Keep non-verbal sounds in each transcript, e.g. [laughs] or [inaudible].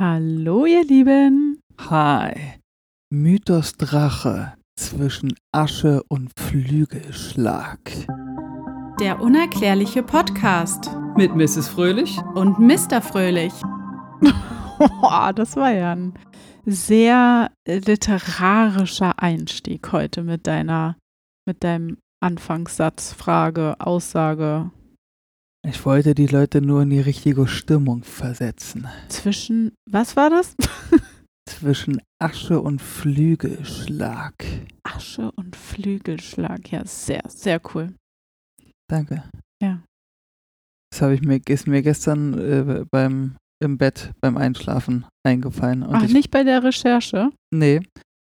Hallo, ihr Lieben. Hi. Mythos Drache zwischen Asche und Flügelschlag. Der unerklärliche Podcast Mit Mrs. Fröhlich und Mr. Fröhlich. [laughs] oh, das war ja ein sehr literarischer Einstieg heute mit deiner, mit deinem Anfangssatz, Frage, Aussage. Ich wollte die Leute nur in die richtige Stimmung versetzen. Zwischen, was war das? [laughs] Zwischen Asche und Flügelschlag. Asche und Flügelschlag. Ja, sehr, sehr cool. Danke. Ja. Das habe ich mir, ist mir gestern äh, beim im Bett beim Einschlafen eingefallen. Ach, ich, nicht bei der Recherche? Nee.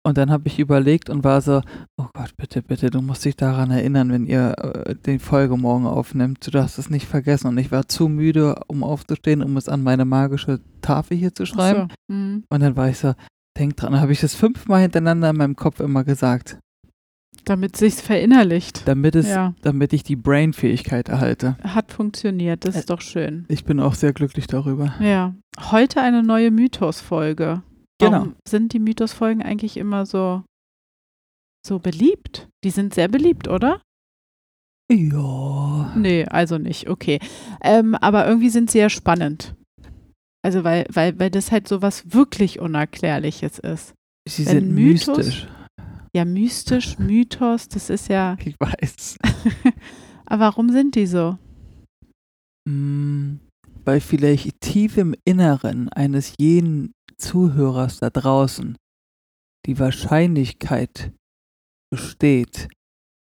Und dann habe ich überlegt und war so, oh Gott, bitte, bitte, du musst dich daran erinnern, wenn ihr äh, die Folge morgen aufnimmt. Du darfst es nicht vergessen. Und ich war zu müde, um aufzustehen, um es an meine magische Tafel hier zu schreiben. So. Mhm. Und dann war ich so, denk dran, habe ich das fünfmal hintereinander in meinem Kopf immer gesagt, Damit sich's verinnerlicht. damit es, Ja. damit ich die Brain-Fähigkeit erhalte. Hat funktioniert, das ist doch schön. Ich bin auch sehr glücklich darüber. Ja. Heute eine neue Mythos-Folge. Genau. Warum sind die Mythos-Folgen eigentlich immer so, so beliebt? Die sind sehr beliebt, oder? Ja. Nee, also nicht, okay. Ähm, aber irgendwie sind sie ja spannend. Also weil, weil, weil das halt so was wirklich Unerklärliches ist. Sie Wenn sind Mythos- mystisch. Ja, mystisch, Mythos, das ist ja. [laughs] Ich weiß. [laughs] Aber warum sind die so? Mm, Weil vielleicht tief im Inneren eines jeden Zuhörers da draußen die Wahrscheinlichkeit besteht,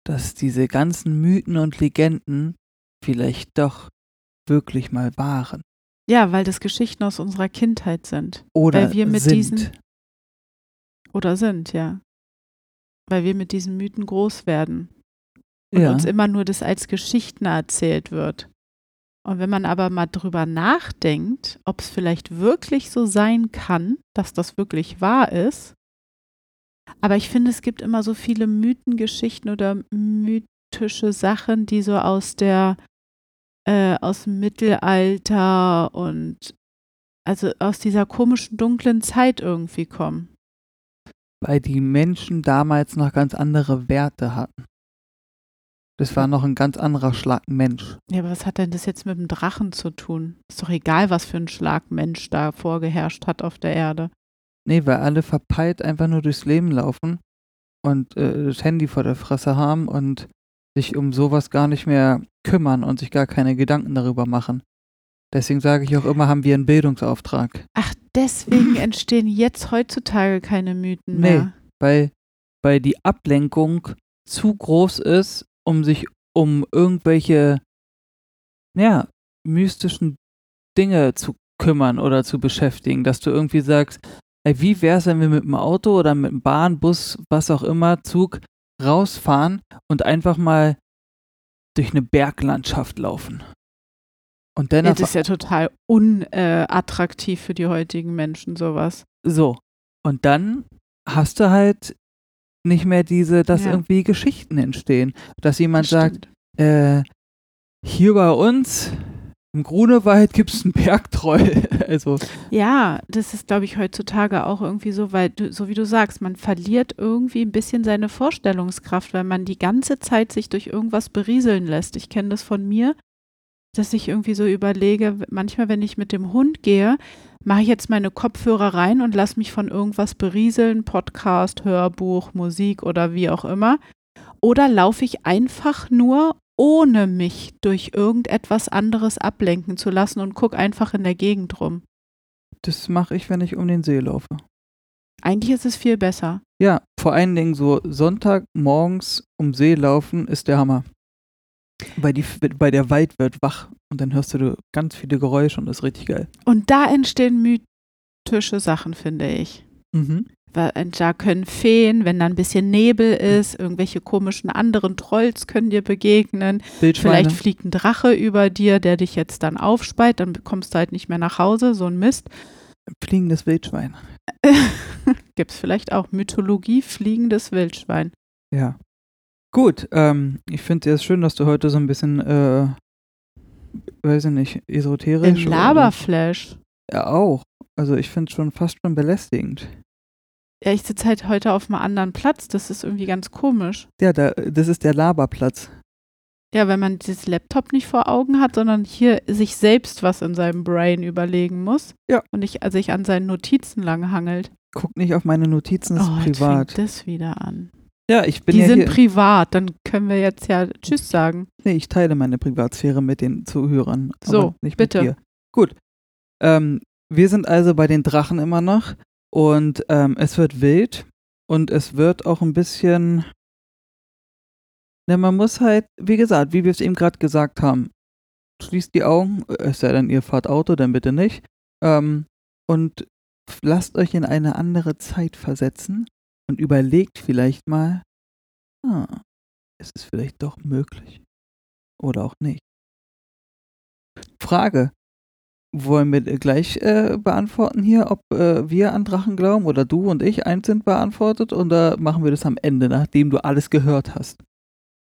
dass diese ganzen Mythen und Legenden vielleicht doch wirklich mal waren. Ja, weil das Geschichten aus unserer Kindheit sind. Oder Weil wir mit sind. diesen- Oder sind, ja. Weil wir mit diesen Mythen groß werden. Und ja. uns immer nur das als Geschichten erzählt wird. Und wenn man aber mal drüber nachdenkt, ob es vielleicht wirklich so sein kann, dass das wirklich wahr ist. Aber ich finde, es gibt immer so viele Mythengeschichten oder mythische Sachen, die so aus der, äh, aus dem Mittelalter und also aus dieser komischen dunklen Zeit irgendwie kommen. weil die Menschen damals noch ganz andere Werte hatten. Das war noch ein ganz anderer Schlag Mensch. Ja, aber was hat denn das jetzt mit dem Drachen zu tun? Ist doch egal, was für ein Schlagmensch da vorgeherrscht hat auf der Erde. Nee, weil alle verpeilt einfach nur durchs Leben laufen und äh, das Handy vor der Fresse haben und sich um sowas gar nicht mehr kümmern und sich gar keine Gedanken darüber machen. Deswegen sage ich auch immer, haben wir einen Bildungsauftrag. Ach, deswegen entstehen jetzt heutzutage keine Mythen Nee. mehr. Weil, weil die Ablenkung zu groß ist, um sich um irgendwelche, ja, mystischen Dinge zu kümmern oder zu beschäftigen, dass du irgendwie sagst, ey, wie wär's, wenn wir mit dem Auto oder mit dem Bahn, Bus, was auch immer, Zug rausfahren und einfach mal durch eine Berglandschaft laufen. Und dann Ja, das ist ja total unattraktiv für die heutigen Menschen, sowas. so. Und dann hast du halt nicht mehr diese, dass Ja. irgendwie Geschichten entstehen. Dass jemand Das sagt, äh, hier bei uns im Grunewald gibt es einen Bergtroll. [laughs] also, Ja, das ist, glaube ich, heutzutage auch irgendwie so, weil du, so wie du sagst, man verliert irgendwie ein bisschen seine Vorstellungskraft, weil man die ganze Zeit sich durch irgendwas berieseln lässt. Ich kenne das von mir, dass ich irgendwie so überlege, manchmal, wenn ich mit dem Hund gehe, mache ich jetzt meine Kopfhörer rein und lasse mich von irgendwas berieseln, Podcast, Hörbuch, Musik oder wie auch immer. Oder laufe ich einfach nur, ohne mich durch irgendetwas anderes ablenken zu lassen und gucke einfach in der Gegend rum. das mache ich, wenn ich um den See laufe. Eigentlich ist es viel besser. Ja, vor allen Dingen so Sonntagmorgens um See laufen ist der Hammer. Weil, die, weil der Wald wird wach und dann hörst du ganz viele Geräusche und das ist richtig geil. Und da entstehen mythische Sachen, finde ich. Mhm. Äh, Da können Feen, wenn da ein bisschen Nebel ist, irgendwelche komischen anderen Trolls können dir begegnen. Vielleicht fliegt ein Drache über dir, der dich jetzt dann aufspeit, dann kommst du halt nicht mehr nach Hause, so ein Mist. Fliegendes Wildschwein. [laughs] Gibt es vielleicht auch Mythologie, fliegendes Wildschwein. Ja. Gut, ähm, ich finde es schön, dass du heute so ein bisschen, äh, weiß ich nicht, esoterisch. Oder- Laberflash. Ja, auch. Also ich finde es schon fast schon belästigend. Ja, ich sitze halt heute auf einem anderen Platz. Das ist irgendwie ganz komisch. Ja, da, das ist der Laberplatz. Ja, wenn man dieses Laptop nicht vor Augen hat, sondern hier sich selbst was in seinem Brain überlegen muss. Ja. Und nicht also sich an seinen Notizen langhangelt. Guck nicht auf meine Notizen, das oh, ist privat. fängt das wieder an. Ja, ich bin Die ja sind hier. privat, dann können wir jetzt ja Tschüss sagen. Nee, ich teile meine Privatsphäre mit den Zuhörern. So, nicht bitte. Mit dir. Gut. Ähm, wir sind also bei den Drachen immer noch und ähm, es wird wild und es wird auch ein bisschen. Ne, man muss halt, wie gesagt, wie wir es eben gerade gesagt haben, schließt die Augen, es sei denn, ihr fahrt Auto, dann bitte nicht. Ähm, und lasst euch in eine andere Zeit versetzen und überlegt vielleicht mal, ah, ist es vielleicht doch möglich. Oder auch nicht. Frage. Wollen wir gleich äh, beantworten hier, ob äh, wir an Drachen glauben oder du und ich eins sind beantwortet oder machen wir das am Ende, nachdem du alles gehört hast?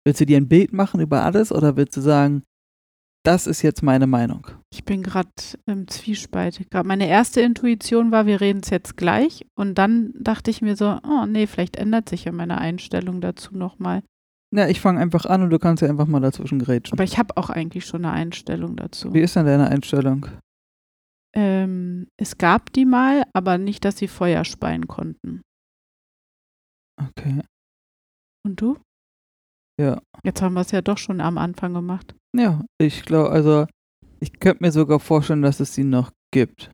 Willst du dir ein Bild machen über alles oder willst du sagen, das ist jetzt meine Meinung? Ich bin gerade im Zwiespalt. Grad meine erste Intuition war, wir reden es jetzt gleich. Und dann dachte ich mir so, oh nee, vielleicht ändert sich ja meine Einstellung dazu nochmal. Na, ich fange einfach an und du kannst ja einfach mal dazwischen grätschen. Aber ich habe auch eigentlich schon eine Einstellung dazu. Wie ist denn deine Einstellung? Ähm, es gab die mal, aber nicht, dass sie Feuer speien konnten. Okay. Und du? Ja. Jetzt haben wir es ja doch schon am Anfang gemacht. Ja, ich glaube, also ich könnte mir sogar vorstellen, dass es sie noch gibt.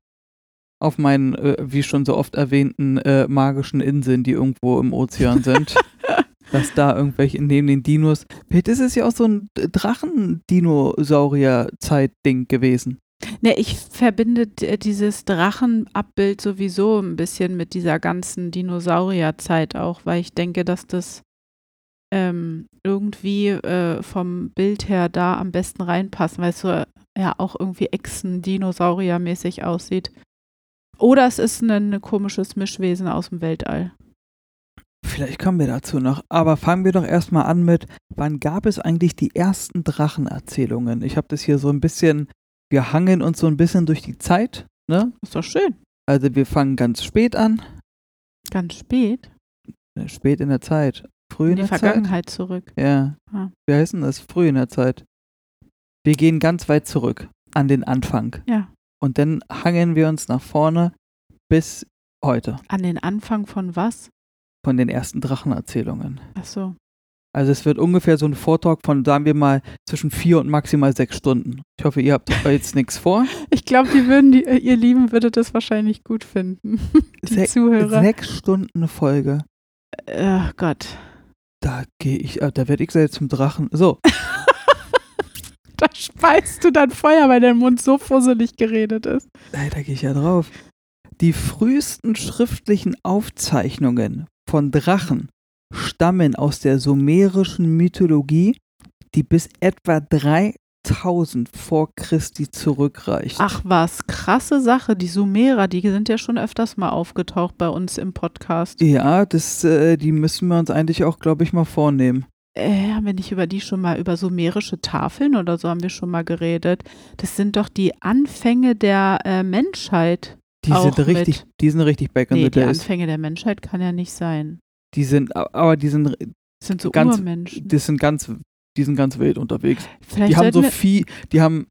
Auf meinen, äh, wie schon so oft erwähnten, äh, magischen Inseln, die irgendwo im Ozean sind. [laughs] dass da irgendwelche neben den Dinos. Vielleicht ist es ja auch so ein Drachen-Dinosaurier-Zeit-Ding gewesen. Ne, ich verbinde d- dieses Drachenabbild sowieso ein bisschen mit dieser ganzen Dinosaurierzeit auch, weil ich denke, dass das ähm, irgendwie äh, vom Bild her da am besten reinpasst, weil es so ja auch irgendwie Echsen-Dinosaurier-mäßig aussieht. Oder es ist ein, ein komisches Mischwesen aus dem Weltall. Vielleicht kommen wir dazu noch. Aber fangen wir doch erstmal an mit, wann gab es eigentlich die ersten Drachenerzählungen? Ich habe das hier so ein bisschen, wir hangeln uns so ein bisschen durch die Zeit. Ne? Ist doch schön. Also wir fangen ganz spät an. Ganz spät. Ne, Spät in der Zeit. Früh in, In die der Zeit. Vergangenheit zurück. Ja. Ah. Wie heißt denn das? Früh in der Zeit. Wir gehen ganz weit zurück an den Anfang. Ja. Und dann hangeln wir uns nach vorne bis heute An den Anfang von was? von den ersten Drachenerzählungen. Ach so. Also es wird ungefähr so ein Vortalk von, sagen wir mal, zwischen vier und maximal sechs Stunden. Ich hoffe, ihr habt jetzt nichts vor. [laughs] Ich glaube, die würden, die, ihr Lieben, würdet das wahrscheinlich gut finden. [laughs] Die Se Zuhörer. Sechs Stunden Folge. Ach Gott. Da gehe ich, äh, da werde ich selbst zum Drachen. So, [laughs] Da speist du dann Feuer, weil dein Mund so fusselig geredet ist. ey, da gehe ich ja drauf. Die frühesten schriftlichen Aufzeichnungen von Drachen stammen aus der sumerischen Mythologie, die bis etwa 3000 vor Christi zurückreicht. Ach was, krasse Sache. Die Sumerer, die sind ja schon öfters mal aufgetaucht bei uns im Podcast. Ja, das, äh, die müssen wir uns eigentlich auch, glaube ich, mal vornehmen. Äh, haben wir nicht über die schon mal, über sumerische Tafeln oder so haben wir schon mal geredet? Das sind doch die Anfänge der äh, Menschheit. Die sind richtig, mit- die sind richtig back in Nee, the die days. Anfänge der Menschheit kann ja nicht sein. Die sind, aber die sind, Das sind so Ganz- Urmenschen. die sind ganz, die sind ganz wild unterwegs. Vielleicht Die haben so Vieh, die haben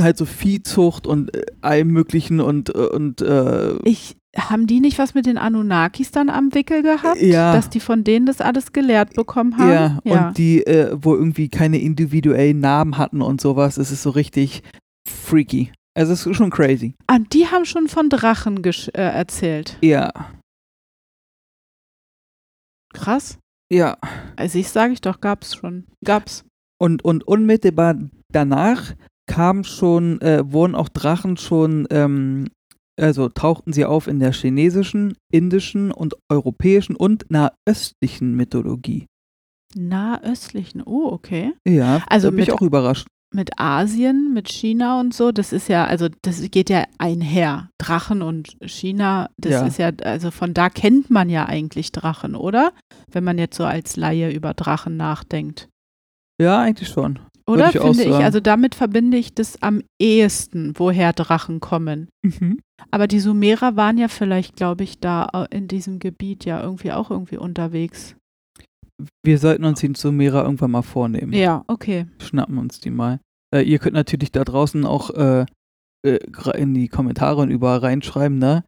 halt so Viehzucht und äh, allem möglichen und, äh, und äh, ich, haben die nicht was mit den Anunnakis dann am Wickel gehabt? Ja. Dass die von denen das alles gelehrt bekommen haben? ja, und die, äh, wo irgendwie keine individuellen Namen hatten und sowas, es ist so richtig freaky. Also es ist schon crazy. Ah, die haben schon von Drachen äh, erzählt. Ja, Krass. ja. Also ich sage ich doch, gab's schon. Gab's. Und, und unmittelbar danach kam schon, äh, wurden auch Drachen schon, ähm, also tauchten sie auf in der chinesischen, indischen und europäischen und nahöstlichen Mythologie. Nahöstlichen. Oh, okay. Ja, Also da bin ich mit- auch überrascht. Mit Asien, mit China und so, das ist ja, also das geht ja einher. Drachen und China, das Ja. ist ja, also von da kennt man ja eigentlich Drachen, oder? Wenn man jetzt so als Laie über Drachen nachdenkt. Ja, eigentlich schon. Oder ich finde ich, also damit verbinde ich das am ehesten, woher Drachen kommen. Mhm. Aber die Sumerer waren ja vielleicht, glaube ich, da äh, in diesem Gebiet ja irgendwie auch irgendwie unterwegs. Wir sollten uns die Sumerer irgendwann mal vornehmen. Ja, okay. Schnappen uns die mal. Äh, ihr könnt natürlich da draußen auch äh, äh, in die Kommentare und überall reinschreiben, ne?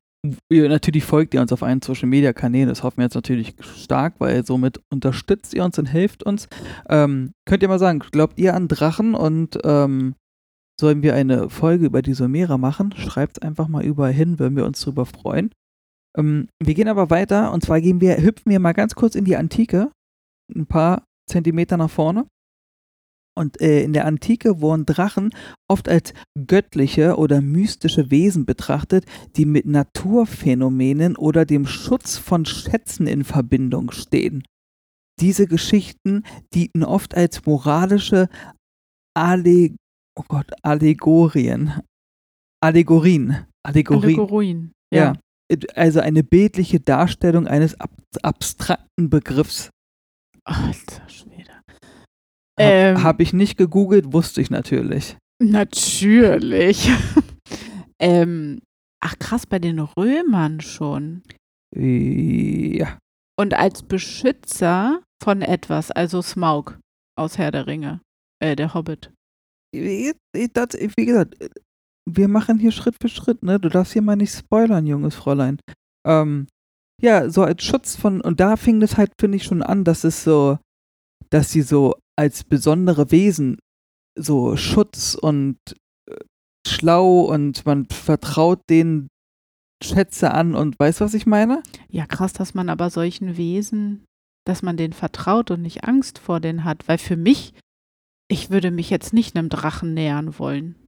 Natürlich folgt ihr uns auf allen Social Media Kanälen, das hoffen wir jetzt natürlich stark, weil somit unterstützt ihr uns und hilft uns. Ähm, könnt ihr mal sagen, glaubt ihr an Drachen und ähm, sollen wir eine Folge über die Sumerer machen? Schreibt einfach mal überall hin, würden wir uns drüber freuen. Ähm, wir gehen aber weiter und zwar gehen wir, hüpfen wir mal ganz kurz in die Antike, ein paar Zentimeter nach vorne. Und äh, in der Antike wurden Drachen oft als göttliche oder mystische Wesen betrachtet, die mit Naturphänomenen oder dem Schutz von Schätzen in Verbindung stehen. Diese Geschichten dienten oft als moralische Alle oh Gott, Allegorien. Allegorien. Allegorien. Allegorien. Ja. Also eine bildliche Darstellung eines ab abstrakten Begriffs. Alter Habe Ähm. hab ich nicht gegoogelt, wusste ich natürlich. Natürlich. [laughs] ähm, ach krass, bei den Römern schon. Ja. Und als Beschützer von etwas, also Smaug aus Herr der Ringe, äh, der Hobbit. Wie gesagt, wir machen hier Schritt für Schritt, ne? Du darfst hier mal nicht spoilern, junges Fräulein. Ähm, ja, so als Schutz von, und da fing das halt, finde ich, schon an, dass es so, dass sie so als besondere Wesen so Schutz und äh, schlau und man vertraut denen Schätze an und weißt, was ich meine? Ja, krass, dass man aber solchen Wesen, dass man denen vertraut und nicht Angst vor denen hat. Weil für mich, ich würde mich jetzt nicht einem Drachen nähern wollen.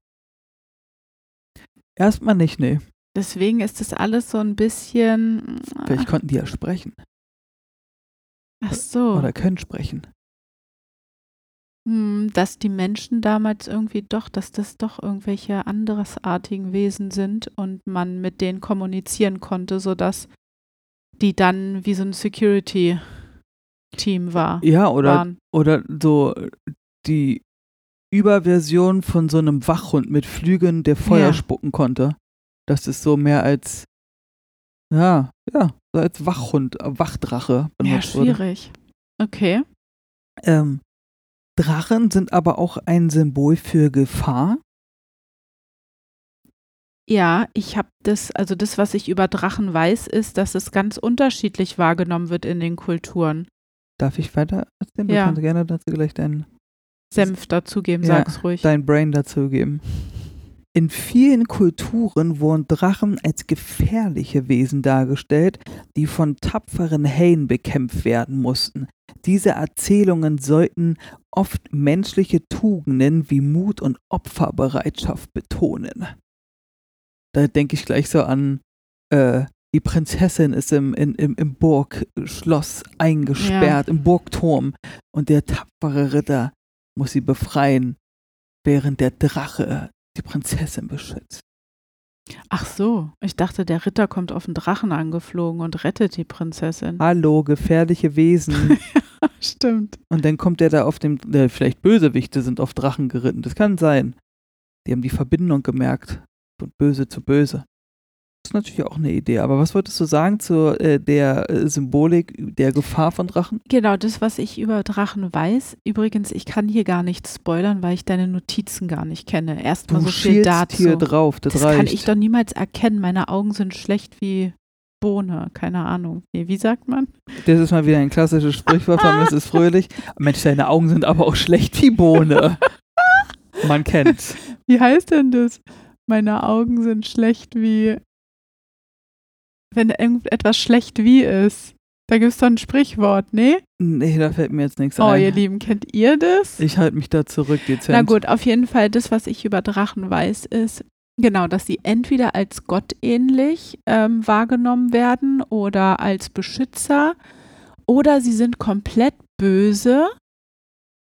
Erstmal nicht, nee. Deswegen ist das alles so ein bisschen. Vielleicht konnten die ja sprechen. Ach so. Oder können sprechen. Hm, dass die Menschen damals irgendwie doch, dass das doch irgendwelche andersartigen Wesen sind und man mit denen kommunizieren konnte, sodass die dann wie so ein Security-Team war. Ja, oder waren. Oder so die Überversion von so einem Wachhund mit Flügeln, der Feuer Ja. spucken konnte. Das ist so mehr als, ja, ja, so als Wachhund, äh, Wachdrache Ja, benutzt wurde. schwierig. Okay. Ähm, Drachen sind aber auch ein Symbol für Gefahr. Ja, ich habe das, also das, was ich über Drachen weiß, ist, dass es ganz unterschiedlich wahrgenommen wird in den Kulturen. Darf ich weiter erzählen? Du Ja. kannst gerne dazu gleich dein, Senf dazugeben, Ja, sag's ruhig. dein Brain dazugeben. In vielen Kulturen wurden Drachen als gefährliche Wesen dargestellt, die von tapferen Helden bekämpft werden mussten. Diese Erzählungen sollten oft menschliche Tugenden wie Mut und Opferbereitschaft betonen. Da denke ich gleich so an, äh, die Prinzessin ist im, in, im, im Burgschloss eingesperrt, im Burgturm, und der tapfere Ritter muss sie befreien, während der Drache die Prinzessin beschützt. Ach so, ich dachte, der Ritter kommt auf den Drachen angeflogen und rettet die Prinzessin. [laughs] Hallo, gefährliche Wesen. Stimmt. und dann kommt der da auf dem, äh, vielleicht Bösewichte sind auf Drachen geritten. Das kann sein. Die haben die Verbindung gemerkt. Von böse zu böse. Das ist natürlich auch eine Idee. Aber was wolltest du sagen zu äh, der äh, Symbolik der Gefahr von Drachen? Genau, das, was ich über Drachen weiß. Übrigens, ich kann hier gar nicht spoilern, weil ich deine Notizen gar nicht kenne. Erstmal so viel dazu. hier drauf. Das, das reicht. kann ich doch niemals erkennen. Meine Augen sind schlecht wie Bohne. Keine Ahnung. Nee, wie sagt man? Das ist mal wieder ein klassisches Sprichwort von [laughs] Mrs. Fröhlich. Mensch, deine Augen sind aber auch schlecht wie Bohne. Man [laughs] kennt's. Wie heißt denn das? Meine Augen sind schlecht wie. Wenn irgendetwas schlecht wie ist. Da gibt es doch ein Sprichwort, ne? Nee, da fällt mir jetzt nichts Oh, ein. ihr Lieben, kennt ihr das? Ich halte mich da zurück, dezent. Na gut, auf jeden Fall, das, was ich über Drachen weiß, ist, genau, dass sie entweder als gottähnlich ähm, wahrgenommen werden oder als Beschützer oder sie sind komplett böse.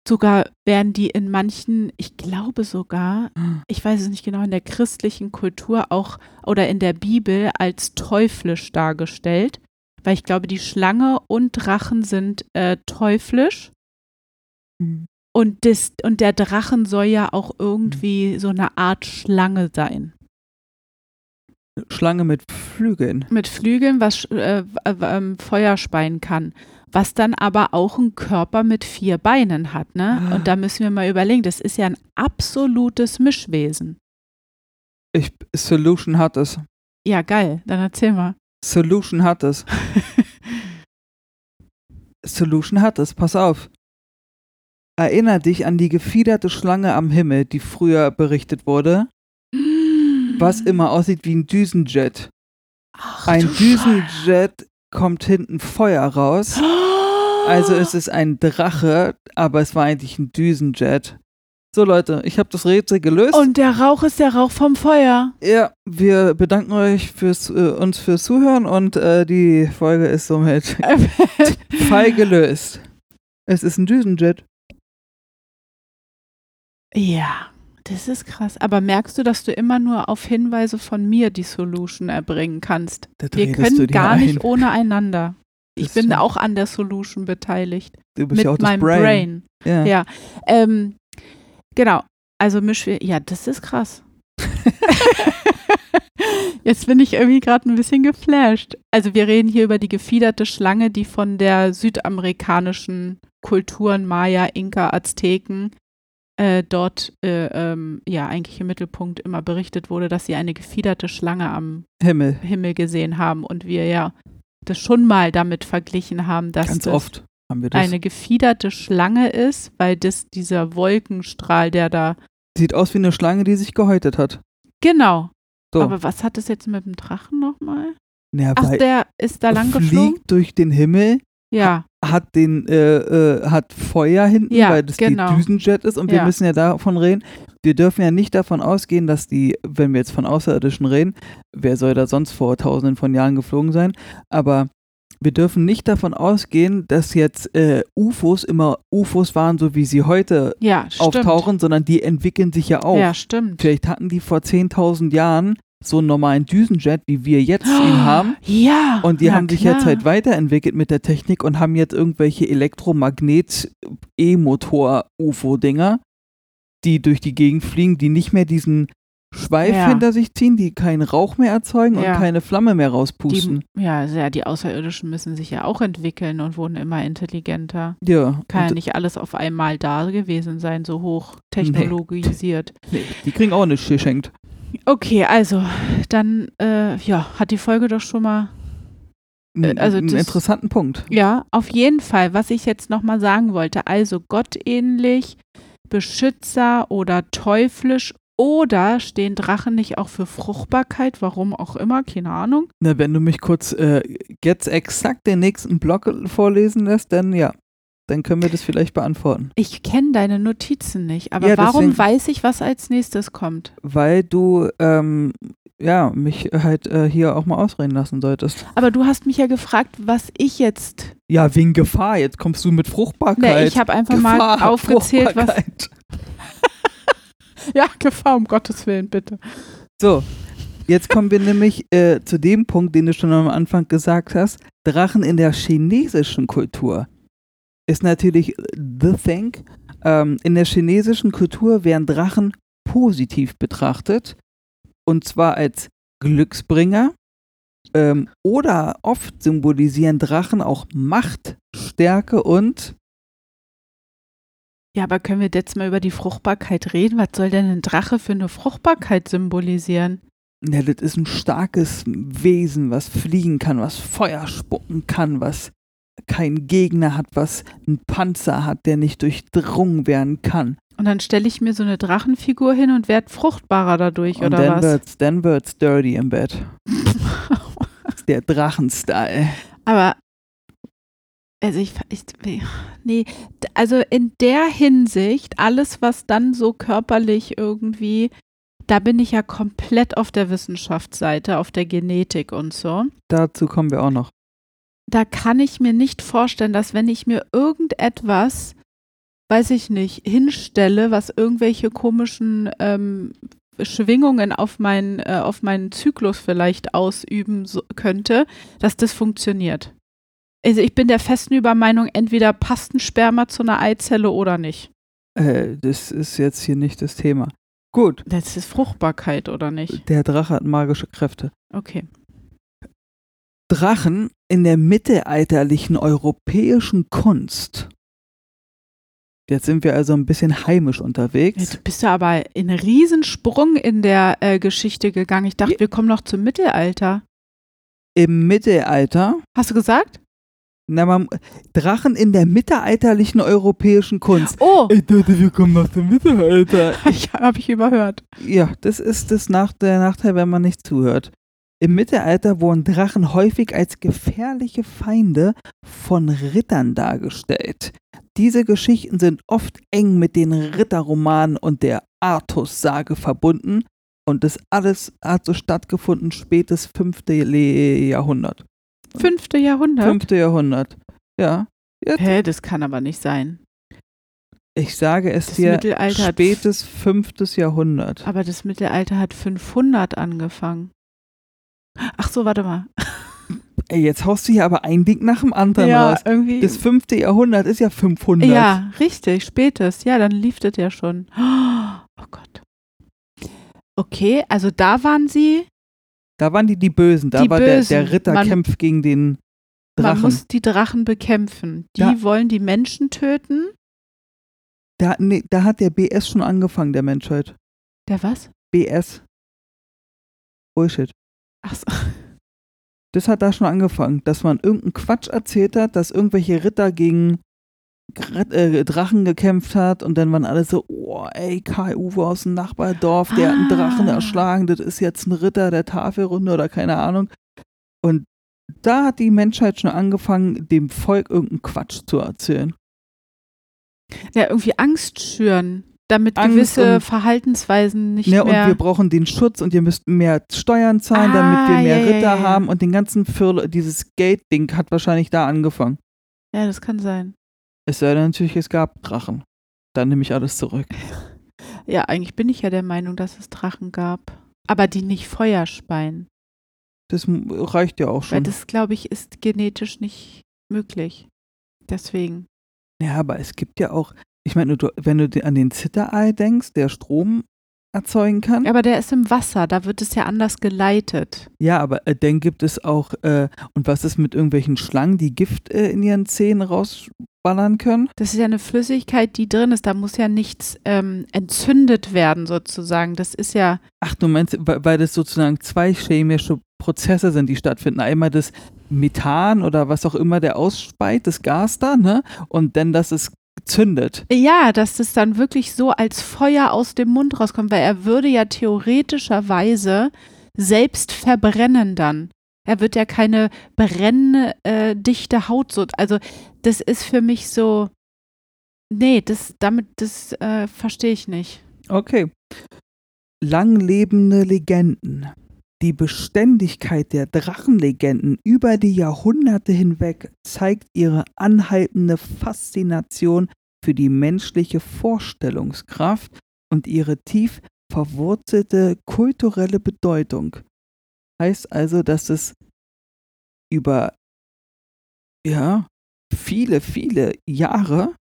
Sogar werden die in manchen, ich glaube sogar, ich weiß es nicht genau, in der christlichen Kultur auch oder in der Bibel als teuflisch dargestellt. Weil ich glaube, die Schlange und Drachen sind äh, teuflisch. Mhm. Und, das, und der Drachen soll ja auch irgendwie so eine Art Schlange sein. Schlange mit Flügeln. Mit Flügeln, was äh, äh, Feuer speien kann. Was dann aber auch einen Körper mit vier Beinen hat, ne? Ah. Und da müssen wir mal überlegen, das ist ja ein absolutes Mischwesen. Ich, Solution hat es. Ja, geil. Dann erzähl mal. Solution hat es. [laughs] Solution hat es. Pass auf. Erinner dich an die gefiederte Schlange am Himmel, die früher berichtet wurde, [gasps] was immer aussieht wie ein Düsenjet. Ach, Ein Düsenjet kommt hinten Feuer raus. [gasps] Also es ist ein Drache, aber es war eigentlich ein Düsenjet. So Leute, ich habe das Rätsel gelöst. Und der Rauch ist der Rauch vom Feuer. ja, wir bedanken euch fürs äh, uns fürs Zuhören und äh, die Folge ist somit [laughs] Fall gelöst. Es ist ein Düsenjet. ja, das ist krass. Aber merkst du, dass du immer nur auf Hinweise von mir die Solution erbringen kannst? Wir können gar ein. nicht ohne einander. Ich bin auch an der Solution beteiligt. Du bist mit ja auch das meinem Brain. Brain. Ja. Ja. Ähm, genau. Also Mischwir ja, das ist krass. [laughs] Jetzt bin ich irgendwie gerade ein bisschen geflasht. Also wir reden hier über die gefiederte Schlange, die von der südamerikanischen Kulturen Maya, Inka, Azteken äh, dort äh, ähm, ja eigentlich im Mittelpunkt immer berichtet wurde, dass sie eine gefiederte Schlange am Himmel. Himmel gesehen haben und wir ja das schon mal damit verglichen haben, dass Ganz das oft haben wir das. eine gefiederte Schlange ist, weil das dieser Wolkenstrahl, der da Sieht aus wie eine Schlange, die sich gehäutet hat. genau. So. Aber was hat das jetzt mit dem Drachen nochmal? Ja, Ach, der ist da lang fliegt geflogen? durch den Himmel, Ja, hat den äh, äh, hat Feuer hinten, Ja, weil das genau. die Düsenjet ist und wir Ja. müssen ja davon reden. Wir dürfen ja nicht davon ausgehen, dass die, wenn wir jetzt von Außerirdischen reden, wer soll da sonst vor tausenden von Jahren geflogen sein, aber wir dürfen nicht davon ausgehen, dass jetzt äh, UFOs immer UFOs waren, so wie sie heute ja, auftauchen, sondern die entwickeln sich ja auch. Ja, stimmt. Vielleicht hatten die vor 10.000 Jahren so einen normalen Düsenjet, wie wir jetzt ihn haben. Ja. Und die haben sich klar. jetzt halt weiterentwickelt mit der Technik und haben jetzt irgendwelche Elektromagnet-E-Motor-UFO-Dinger, die durch die Gegend fliegen, die nicht mehr diesen Schweif Ja. hinter sich ziehen, die keinen Rauch mehr erzeugen Ja. und keine Flamme mehr rauspusten. Die, ja, ja, die Außerirdischen müssen sich ja auch entwickeln und wurden immer intelligenter. ja, Kann ja nicht alles auf einmal da gewesen sein, so hoch technologisiert. nee, die kriegen auch nichts geschenkt. Okay, also, dann, äh, ja, hat die Folge doch schon mal Äh, also einen interessanten Punkt. Ja, auf jeden Fall. Was ich jetzt nochmal sagen wollte, also gottähnlich, Beschützer oder teuflisch oder stehen Drachen nicht auch für Fruchtbarkeit? Warum auch immer, keine Ahnung. Na, wenn du mich kurz äh, jetzt exakt den nächsten Block vorlesen lässt, dann ja, dann können wir das vielleicht beantworten. Ich kenne deine Notizen nicht, aber Ja, warum deswegen- weiß ich, was als nächstes kommt? Weil du ähm, ja mich halt äh, hier auch mal ausreden lassen solltest. Aber du hast mich ja gefragt, was ich jetzt. Ja, wegen Gefahr. Jetzt kommst du mit Fruchtbarkeit. Ne, ich habe einfach Gefahr, mal aufgezählt, was. [laughs] Ja, Gefahr, um Gottes Willen, bitte. So, jetzt kommen wir [laughs] nämlich äh, zu dem Punkt, den du schon am Anfang gesagt hast. Drachen in der chinesischen Kultur ist natürlich the thing. Ähm, in der chinesischen Kultur werden Drachen positiv betrachtet. Und zwar als Glücksbringer. Ähm, oder oft symbolisieren Drachen auch Macht, Stärke und Ja, aber können wir jetzt mal über die Fruchtbarkeit reden? Was soll denn ein Drache für eine Fruchtbarkeit symbolisieren? Ja, das ist ein starkes Wesen, was fliegen kann, was Feuer spucken kann, was keinen Gegner hat, was einen Panzer hat, der nicht durchdrungen werden kann. Und dann stelle ich mir so eine Drachenfigur hin und werde fruchtbarer dadurch, Und oder dann was? wird's, dann wird's dirty im Bett. [laughs] Der Drachenstyle. Aber, also ich, ich, nee, also in der Hinsicht, alles, was dann so körperlich irgendwie, da bin ich ja komplett auf der Wissenschaftsseite, auf der Genetik und so. Dazu kommen wir auch noch. Da kann ich mir nicht vorstellen, dass wenn ich mir irgendetwas, weiß ich nicht, hinstelle, was irgendwelche komischen ähm, Schwingungen auf meinen, äh, auf meinen Zyklus vielleicht ausüben so, könnte, dass das funktioniert. Also ich bin der festen Übermeinung, entweder passt ein Sperma zu einer Eizelle oder nicht. Äh, das ist jetzt hier nicht das Thema. Gut, Das ist Fruchtbarkeit, oder nicht? der Drache hat magische Kräfte. Okay. Drachen in der mittelalterlichen europäischen Kunst. Jetzt sind wir also ein bisschen heimisch unterwegs. Jetzt bist du aber in einen Riesensprung in der äh, Geschichte gegangen. Ich dachte, Ja. wir kommen noch zum Mittelalter. Im Mittelalter, Hast du gesagt? na, man, Drachen in der mittelalterlichen europäischen Kunst. Oh, Ich dachte, wir kommen nach dem Mittelalter. [laughs] ich, habe ich überhört. Ja, das ist das nach der Nachteil, wenn man nicht zuhört. Im Mittelalter wurden Drachen häufig als gefährliche Feinde von Rittern dargestellt. Diese Geschichten sind oft eng mit den Ritterromanen und der Artus-Sage verbunden und das alles hat so stattgefunden spätes 5. Le- Jahrhundert. Fünfte Jahrhundert. 5. Jahrhundert. Ja, Hä, das kann aber nicht sein. ich sage es Das dir, spätes 5. Jahrhundert. Aber das Mittelalter hat 500 angefangen. Ach so, warte mal. Ey, jetzt haust du hier aber ein Ding nach dem anderen raus. irgendwie. Das 5. Jahrhundert ist ja 500. ja, richtig, spätes. Ja, dann lief das ja schon. Oh Gott. Okay, also da waren sie. Da waren die die Bösen. Da Die war Bösen. Der, der Ritter Man- kämpft gegen den Man Drachen. muss die Drachen bekämpfen. Die Ja. wollen die Menschen töten. Da, nee, da hat der BS schon angefangen, der Menschheit. Der was? BS. Bullshit. Ach so. Das hat da schon angefangen, dass man irgendeinen Quatsch erzählt hat, dass irgendwelche Ritter gegen äh, Drachen gekämpft hat und dann waren alle so, oh ey, Kai Uwe aus dem Nachbardorf, der hat einen Drachen Ah. erschlagen, das ist jetzt ein Ritter der Tafelrunde oder keine Ahnung. Und da hat die Menschheit schon angefangen, dem Volk irgendeinen Quatsch zu erzählen. Ja, irgendwie Angst schüren, damit Angst gewisse und- Verhaltensweisen nicht Ja, und mehr. wir brauchen den Schutz und ihr müsst mehr Steuern zahlen, damit Ah, wir mehr ja, ja, Ritter ja, ja. haben und den ganzen Firl, dieses Gate-Ding hat wahrscheinlich da angefangen. ja, das kann sein. Es sei denn natürlich, es gab Drachen. Dann nehme ich alles zurück. [laughs] Ja, eigentlich bin ich ja der Meinung, dass es Drachen gab. Aber die nicht Feuer speien. Das reicht ja auch Weil schon. das, glaube ich, ist genetisch nicht möglich. Deswegen. Ja, aber es gibt ja auch, ich meine, wenn du an den Zitterei denkst, der Strom erzeugen kann. Aber der ist im Wasser, da wird es ja anders geleitet. Ja, aber äh, dann gibt es auch, äh, und was ist mit irgendwelchen Schlangen, die Gift äh, in ihren Zähnen rausballern können? Das ist ja eine Flüssigkeit, die drin ist. Da muss ja nichts ähm, entzündet werden, sozusagen. Das ist ja. Ach, du meinst, weil, weil das sozusagen zwei chemische Prozesse sind, die stattfinden. Einmal das Methan oder was auch immer der ausspeit, das Gas da, ne? Und dann, dass es zündet. Ja, dass das dann wirklich so als Feuer aus dem Mund rauskommt, weil er würde ja theoretischerweise selbst verbrennen dann. Er wird ja keine brennende, äh, dichte Haut so. Also, das ist für mich so. Nee, das, damit, das äh, verstehe ich nicht. Okay. Langlebende Legenden. Die Beständigkeit der Drachenlegenden über die Jahrhunderte hinweg zeigt ihre anhaltende Faszination für die menschliche Vorstellungskraft und ihre tief verwurzelte kulturelle Bedeutung. Heißt also, dass es über ja, viele, viele Jahre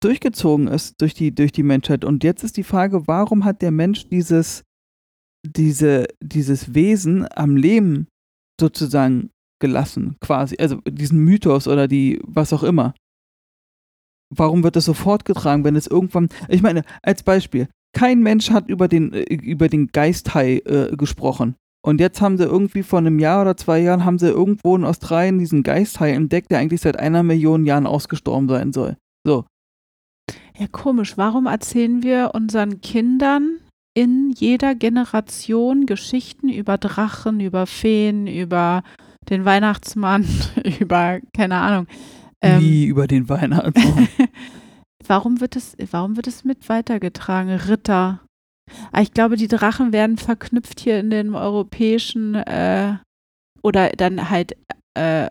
durchgezogen ist durch die, durch die Menschheit. Und jetzt ist die Frage, warum hat der Mensch dieses, diese, dieses Wesen am Leben sozusagen gelassen, quasi, also diesen Mythos oder die, was auch immer. Warum wird das so fortgetragen, wenn es irgendwann, ich meine, als Beispiel, kein Mensch hat über den, äh, über den Geisthai äh, gesprochen. Und jetzt haben sie irgendwie vor einem Jahr oder zwei Jahren haben sie irgendwo in Australien diesen Geisthai entdeckt, der eigentlich seit einer Million Jahren ausgestorben sein soll. So, Ja, komisch. Warum erzählen wir unseren Kindern in jeder Generation Geschichten über Drachen, über Feen, über den Weihnachtsmann, [laughs] über, keine Ahnung. Ähm, wie über den Weihnachtsmann. [laughs] warum wird es, warum wird es mit weitergetragen? Ritter. Ah, Ich glaube, die Drachen werden verknüpft hier in den europäischen äh, oder dann halt äh,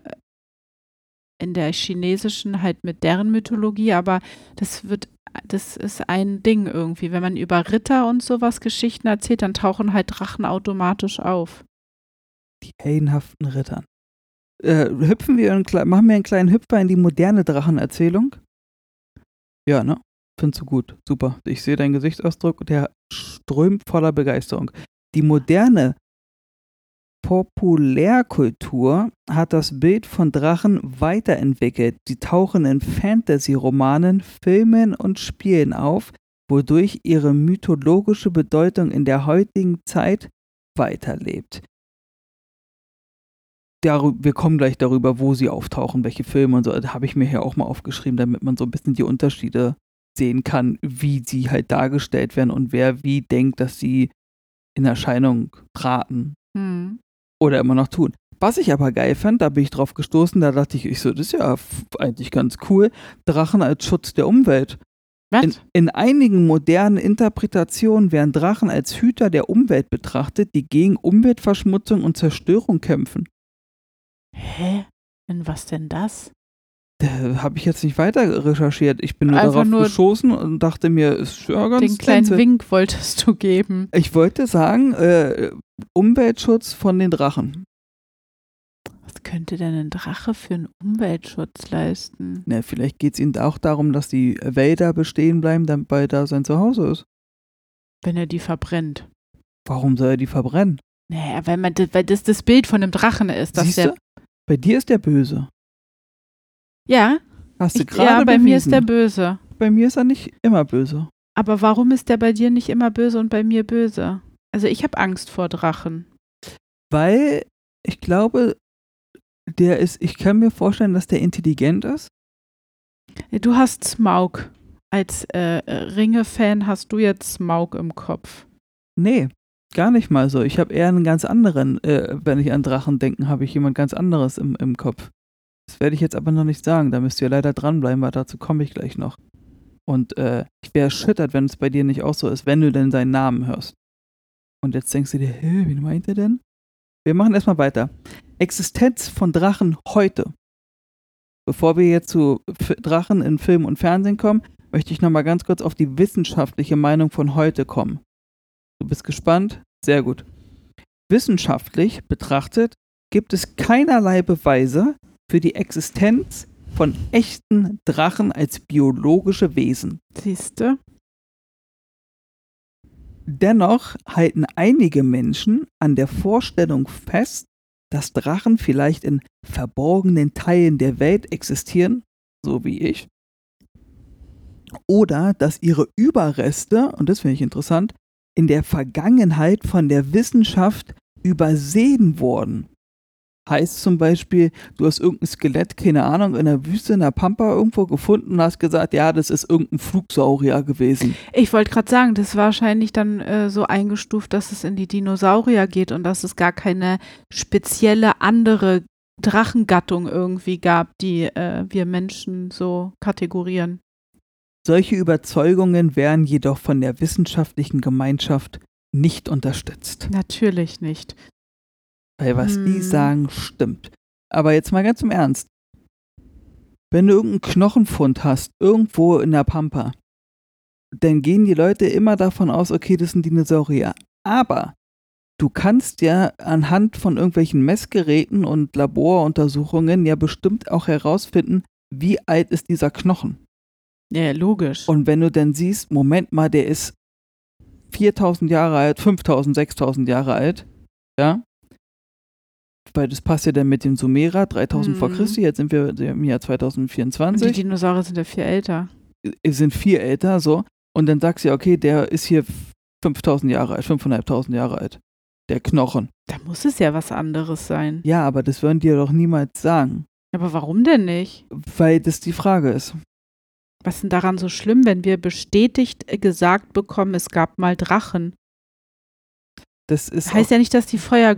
in der chinesischen halt mit deren Mythologie, aber das wird, das ist ein Ding irgendwie. Wenn man über Ritter und sowas Geschichten erzählt, dann tauchen halt Drachen automatisch auf. die heldenhaften Rittern. Äh, hüpfen wir einen, machen wir einen kleinen Hüpfer in die moderne Drachenerzählung? Ja, ne? Findest du gut. Super. Ich sehe deinen Gesichtsausdruck und der strömt voller Begeisterung. Die moderne Populärkultur hat das Bild von Drachen weiterentwickelt. Sie tauchen in Fantasy-Romanen, Filmen und Spielen auf, wodurch ihre mythologische Bedeutung in der heutigen Zeit weiterlebt. Wir kommen gleich darüber, wo sie auftauchen, welche Filme und so. Da habe ich mir hier auch mal aufgeschrieben, damit man so ein bisschen die Unterschiede sehen kann, wie sie halt dargestellt werden und wer wie denkt, dass sie in Erscheinung traten Hm. Oder immer noch tun. Was ich aber geil fand, da bin ich drauf gestoßen, da dachte ich, ich so, das ist ja eigentlich ganz cool. Drachen als Schutz der Umwelt. Was? In, in einigen modernen Interpretationen werden Drachen als Hüter der Umwelt betrachtet, die gegen Umweltverschmutzung und Zerstörung kämpfen. Hä? In was denn das? Da habe ich jetzt nicht weiter recherchiert. Ich bin nur Einfach darauf nur geschossen und dachte mir, ist ja ganz Den kleinen. Wink wolltest du geben. Ich wollte sagen, äh, Umweltschutz von den Drachen. Was könnte denn ein Drache für einen Umweltschutz leisten? Na, vielleicht geht es ihnen auch darum, dass die Wälder bestehen bleiben, damit weil da sein Zuhause ist. Wenn er die verbrennt. Warum soll er die verbrennen? Naja, weil, man, weil das das Bild von einem Drachen ist. Dass Siehst der, du? Bei dir ist der böse. Ja, Hast du ich, gerade ja, bei bewiesen. mir ist der böse. Bei mir ist er nicht immer böse. Aber warum ist der bei dir nicht immer böse und bei mir böse? Also ich habe Angst vor Drachen. Weil ich glaube, der ist, ich kann mir vorstellen, dass der intelligent ist. Du hast Smaug. Als äh, Ringe-Fan hast du jetzt Smaug im Kopf. Nee, gar nicht mal so. Ich habe eher einen ganz anderen, äh, wenn ich an Drachen denke, habe ich jemand ganz anderes im, im Kopf. Das werde ich jetzt aber noch nicht sagen. Da müsst ihr leider dranbleiben, weil dazu komme ich gleich noch. Und äh, ich wäre erschüttert, wenn es bei dir nicht auch so ist, wenn du denn seinen Namen hörst. Und jetzt denkst du dir, hä, wen meint er denn? Wir machen erstmal weiter. Existenz von Drachen heute. Bevor wir jetzt zu F Drachen in Film und Fernsehen kommen, möchte ich nochmal ganz kurz auf die wissenschaftliche Meinung von heute kommen. Du bist gespannt? Sehr gut. Wissenschaftlich betrachtet gibt es keinerlei Beweise für die Existenz von echten Drachen als biologische Wesen. Siehst du? Dennoch halten einige Menschen an der Vorstellung fest, dass Drachen vielleicht in verborgenen Teilen der Welt existieren, so wie ich, oder dass ihre Überreste, und das finde ich interessant, in der Vergangenheit von der Wissenschaft übersehen wurden. Heißt zum Beispiel, du hast irgendein Skelett, keine Ahnung, in der Wüste, in der Pampa irgendwo gefunden und hast gesagt, ja, das ist irgendein Flugsaurier gewesen. Ich wollte gerade sagen, das ist wahrscheinlich dann äh, so eingestuft, dass es in die Dinosaurier geht und dass es gar keine spezielle andere Drachengattung irgendwie gab, die äh, wir Menschen so kategorieren. Solche Überzeugungen werden jedoch von der wissenschaftlichen Gemeinschaft nicht unterstützt. Natürlich nicht. Weil was die Hm. sagen, stimmt. Aber jetzt mal ganz im Ernst. Wenn du irgendeinen Knochenfund hast, irgendwo in der Pampa, dann gehen die Leute immer davon aus, okay, das sind Dinosaurier. Aber du kannst ja anhand von irgendwelchen Messgeräten und Laboruntersuchungen ja bestimmt auch herausfinden, wie alt ist dieser Knochen. Ja, logisch. Und wenn du dann siehst, Moment mal, der ist 4000 Jahre alt, 5000, 6000 Jahre alt, ja, weil das passt ja dann mit dem Sumerer, 3000 vor Mhm. Christi, jetzt sind wir im Jahr und die 2024, Dinosaurier sind ja viel älter. sind viel älter, so, und dann sagst du ja, okay, der ist hier 5000 Jahre alt, 5500 Jahre alt, der Knochen. Da muss es ja was anderes sein. Ja, aber das würden die ja doch niemals sagen, Aber warum denn nicht? weil das die Frage ist. Was ist denn daran so schlimm, wenn wir bestätigt äh, gesagt bekommen, es gab mal Drachen? Das ist heißt ja nicht, dass die Feuer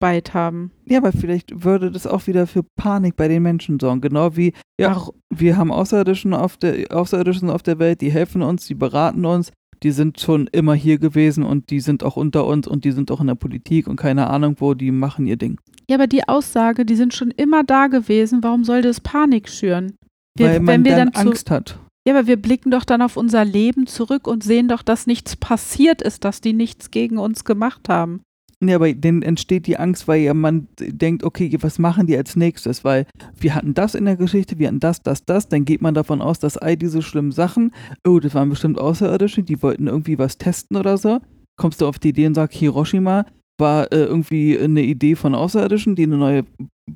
gespeit haben. ja, aber vielleicht würde das auch wieder für Panik bei den Menschen sorgen, genau wie Ja. Warum- wir haben Außerirdischen auf der, Außerirdischen auf der Welt, die helfen uns, die beraten uns, die sind schon immer hier gewesen und die sind auch unter uns und die sind auch in der Politik und keine Ahnung wo, die machen ihr Ding. Ja, aber die Aussage, die sind schon immer da gewesen, warum sollte es Panik schüren? Wir- weil wenn man wir dann dann zu- Angst hat. Ja, aber wir blicken doch dann auf unser Leben zurück und sehen doch, dass nichts passiert ist, dass die nichts gegen uns gemacht haben. Ja, aber dann entsteht die Angst, weil ja man denkt, okay, was machen die als nächstes? Weil wir hatten das in der Geschichte, wir hatten das, das, das. Dann geht man davon aus, dass all diese schlimmen Sachen, oh, das waren bestimmt Außerirdische, die wollten irgendwie was testen oder so. Kommst du auf die Idee und sagst, Hiroshima war äh, irgendwie eine Idee von Außerirdischen, die eine neue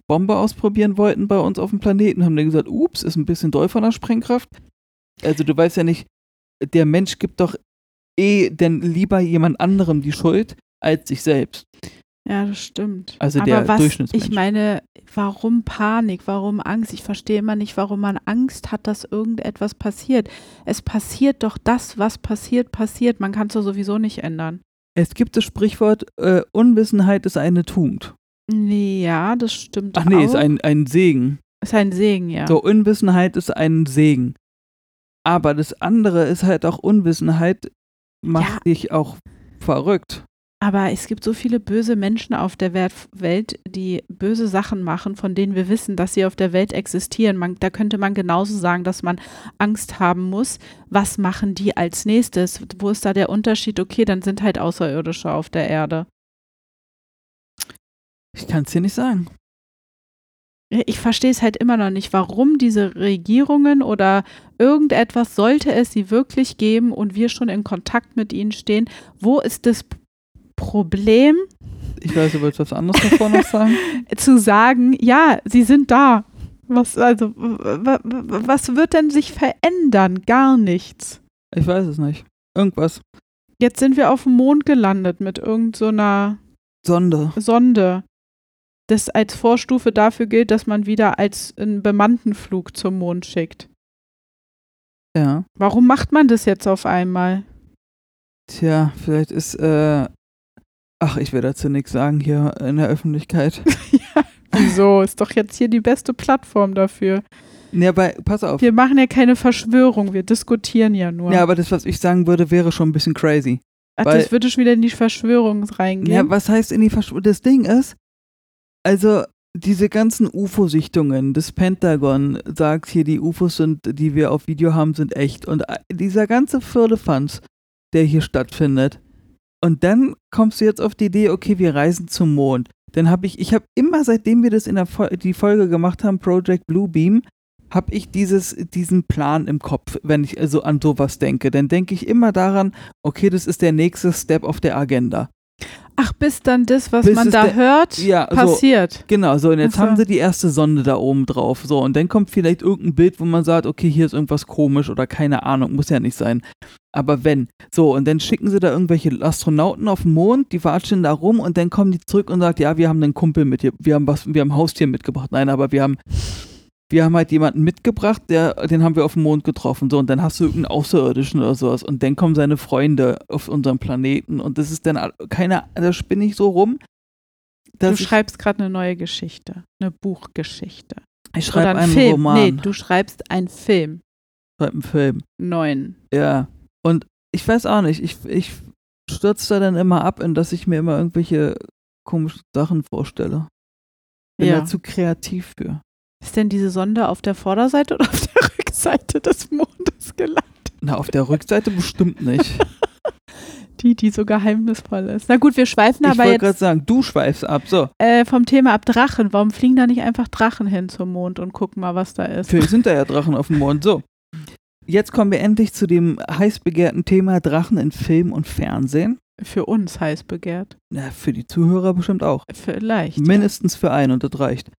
Bombe ausprobieren wollten bei uns auf dem Planeten, haben dann gesagt, ups, ist ein bisschen doll von der Sprengkraft. Also du weißt ja nicht, der Mensch gibt doch eh denn lieber jemand anderem die Schuld als sich selbst. Ja, das stimmt. Also Aber der was, Durchschnittsmensch. ich meine, warum Panik, warum Angst? Ich verstehe immer nicht, warum man Angst hat, dass irgendetwas passiert. Es passiert doch das, was passiert, passiert. Man kann es sowieso nicht ändern. Es gibt das Sprichwort, äh, Unwissenheit ist eine Tugend. Nee, ja, das stimmt Ach nee, auch. ist ein, ein Segen. ist ein Segen, ja. So, Unwissenheit ist ein Segen. Aber das andere ist halt auch Unwissenheit, macht Ja. dich auch verrückt. Aber es gibt so viele böse Menschen auf der Welt, die böse Sachen machen, von denen wir wissen, dass sie auf der Welt existieren. Man, da könnte man genauso sagen, dass man Angst haben muss. Was machen die als nächstes? Wo ist da der Unterschied? Okay, dann sind halt Außerirdische auf der Erde. Ich kann es dir nicht sagen. Ich verstehe es halt immer noch nicht, warum diese Regierungen oder irgendetwas sollte es sie wirklich geben und wir schon in Kontakt mit ihnen stehen. Wo ist das Problem, Ich weiß, du wolltest was anderes davor noch sagen? [laughs] zu sagen, ja, sie sind da. Was, also, was wird denn sich verändern? Gar nichts. Ich weiß es nicht. Irgendwas. Jetzt sind wir auf dem Mond gelandet mit irgendeiner Sonde. Sonde, das als Vorstufe dafür gilt, dass man wieder als einen bemannten Flug zum Mond schickt. Ja. Warum macht man das jetzt auf einmal? Tja, vielleicht ist, äh, ach, ich werde dazu nichts sagen hier in der Öffentlichkeit. [laughs] Wieso? Ist doch jetzt hier die beste Plattform dafür. ja, aber pass auf. Wir machen ja keine Verschwörung, wir diskutieren ja nur. Ja, aber das, was ich sagen würde, wäre schon ein bisschen crazy. Ach, weil- das würde schon wieder in die Verschwörung reingehen. Ja, was heißt in die Verschwörung? Das Ding ist, also diese ganzen UFO-Sichtungen, das Pentagon sagt hier, die UFOs sind, die wir auf Video haben, sind echt. Und äh, dieser ganze Firlefanz, der hier stattfindet. Und dann kommst du jetzt auf die Idee, okay, wir reisen zum Mond. Dann habe ich, ich habe immer, seitdem wir das in der Fol die Folge gemacht haben, Project Bluebeam, habe ich dieses, diesen Plan im Kopf, wenn ich also an sowas denke. Dann denke ich immer daran, okay, das ist der nächste Step auf der Agenda. Ach, bis dann das, was Bis man da der- hört, Ja, so, passiert. Genau, so und jetzt so. haben sie die erste Sonde da oben drauf. So, und dann kommt vielleicht irgendein Bild, wo man sagt, okay, hier ist irgendwas komisch oder keine Ahnung, muss ja nicht sein. Aber wenn. So, und dann schicken sie da irgendwelche Astronauten auf den Mond, die watschen da rum und dann kommen die zurück und sagen, ja, wir haben einen Kumpel mit hier, wir haben was, wir haben ein Haustier mitgebracht. Nein, aber wir haben, wir haben halt jemanden mitgebracht, der, den haben wir auf dem Mond getroffen. So, und dann hast du irgendeinen Außerirdischen oder sowas. Und dann kommen seine Freunde auf unserem Planeten und das ist dann all- keine, da spinne ich so rum. Du ich- schreibst gerade eine neue Geschichte, eine Buchgeschichte. Ich schreibe einen einen Film. Roman. Nee, du schreibst einen Film. schreibe einen Film. Neuen. Ja. Und ich weiß auch nicht, ich, ich stürze da dann immer ab, in dass ich mir immer irgendwelche komischen Sachen vorstelle. Bin Ja. da zu kreativ für. Ist denn diese Sonde auf der Vorderseite oder auf der [laughs] Rückseite des Mondes gelandet? Na, auf der Rückseite bestimmt nicht. [laughs] Die, die so geheimnisvoll ist. Na gut, wir schweifen ich aber wollte gerade jetzt sagen, du schweifst ab. So, äh, vom Thema ab Drachen. Warum fliegen da nicht einfach Drachen hin zum Mond und gucken mal, was da ist? vielleicht sind da ja Drachen auf dem Mond. So. Jetzt kommen wir endlich zu dem heiß begehrten Thema Drachen in Film und Fernsehen. Für uns heiß begehrt. Na, für die Zuhörer bestimmt auch. Vielleicht. ja. Mindestens für einen und das reicht.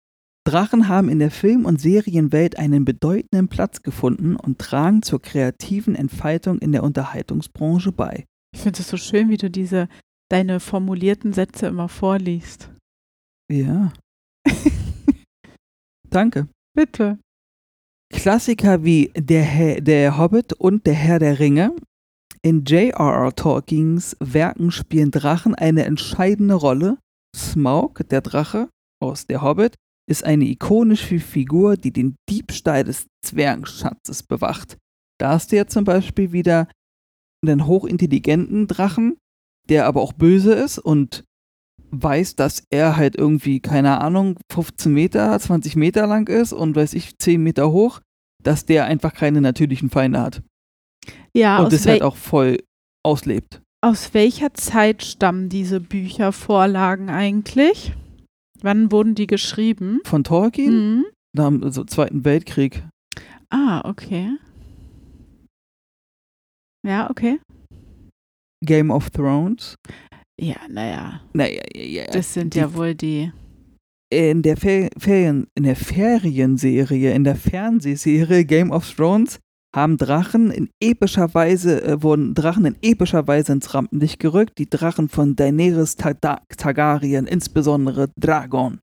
Drachen haben in der Film- und Serienwelt einen bedeutenden Platz gefunden und tragen zur kreativen Entfaltung in der Unterhaltungsbranche bei. Ich finde es so schön, wie du diese deine formulierten Sätze immer vorliest. Ja. [laughs] Danke. Bitte. Klassiker wie Der, Herr, der Hobbit und Der Herr der Ringe. In J.R.R. Tolkiens Werken spielen Drachen eine entscheidende Rolle. Smaug, der Drache aus Der Hobbit, ist eine ikonische Figur, die den Diebstahl des Zwergenschatzes bewacht. Da hast du ja zum Beispiel wieder einen hochintelligenten Drachen, der aber auch böse ist und weiß, dass er halt irgendwie, keine Ahnung, 15 Meter, 20 Meter lang ist und weiß ich, 10 Meter hoch, dass der einfach keine natürlichen Feinde hat. Ja, und das halt auch voll auslebt. aus welcher Zeit stammen diese Büchervorlagen eigentlich? Wann wurden die geschrieben? Von Tolkien? Mhm. Nach dem so Zweiten Weltkrieg. Ah, okay. Ja, okay. Game of Thrones. Ja, naja, Naja, ja, ja. das sind die- ja wohl die. in der Fer Ferien, in der Ferienserie, in der Fernsehserie Game of Thrones haben Drachen in epischer Weise, äh, wurden Drachen in epischer Weise ins Rampenlicht gerückt. Die Drachen von Daenerys Targaryen, insbesondere Dragon,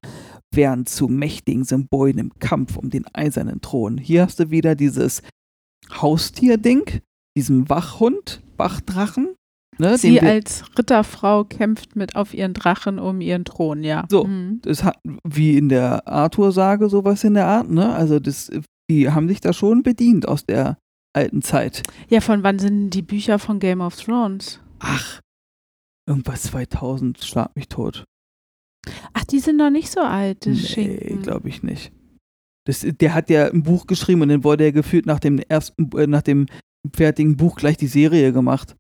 werden zu mächtigen Symbolen im Kampf um den eisernen Thron. Hier hast du wieder dieses Haustier-Ding, diesen Wachhund, Wachdrachen. Ne, Sie als Ritterfrau kämpft mit auf ihren Drachen um ihren Thron, ja. So. Mhm. das hat wie in der Arthur-Sage sowas in der Art, ne? Also das, die haben sich da schon bedient aus der alten Zeit. Ja, von wann sind die Bücher von Game of Thrones? Ach, irgendwas 2000, schlag mich tot. Ach, die sind noch nicht so alt, das Nee, glaube ich nicht. Das, der hat ja ein Buch geschrieben und dann wurde er gefühlt nach dem ersten, äh, nach dem fertigen Buch gleich die Serie gemacht.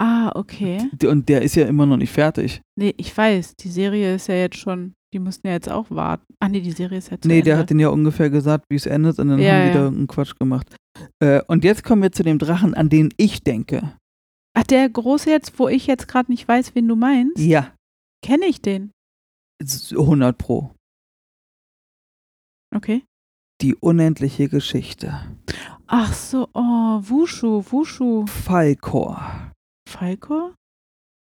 Ah, okay. Und der ist ja immer noch nicht fertig. Nee, ich weiß, die Serie ist ja jetzt schon, die mussten ja jetzt auch warten. Ah, nee, die Serie ist ja zu Nee, der Ende. hat den ja ungefähr gesagt, wie es endet und dann Ja, haben die ja. da irgendeinen Quatsch gemacht. Äh, und jetzt kommen wir zu dem Drachen, an den ich denke. Ach, der große jetzt, wo ich jetzt gerade nicht weiß, wen du meinst? Ja, Kenne ich den? 100 Pro. Okay. Die unendliche Geschichte. Ach so, oh, Wushu, Wushu. Falkor. Falkor?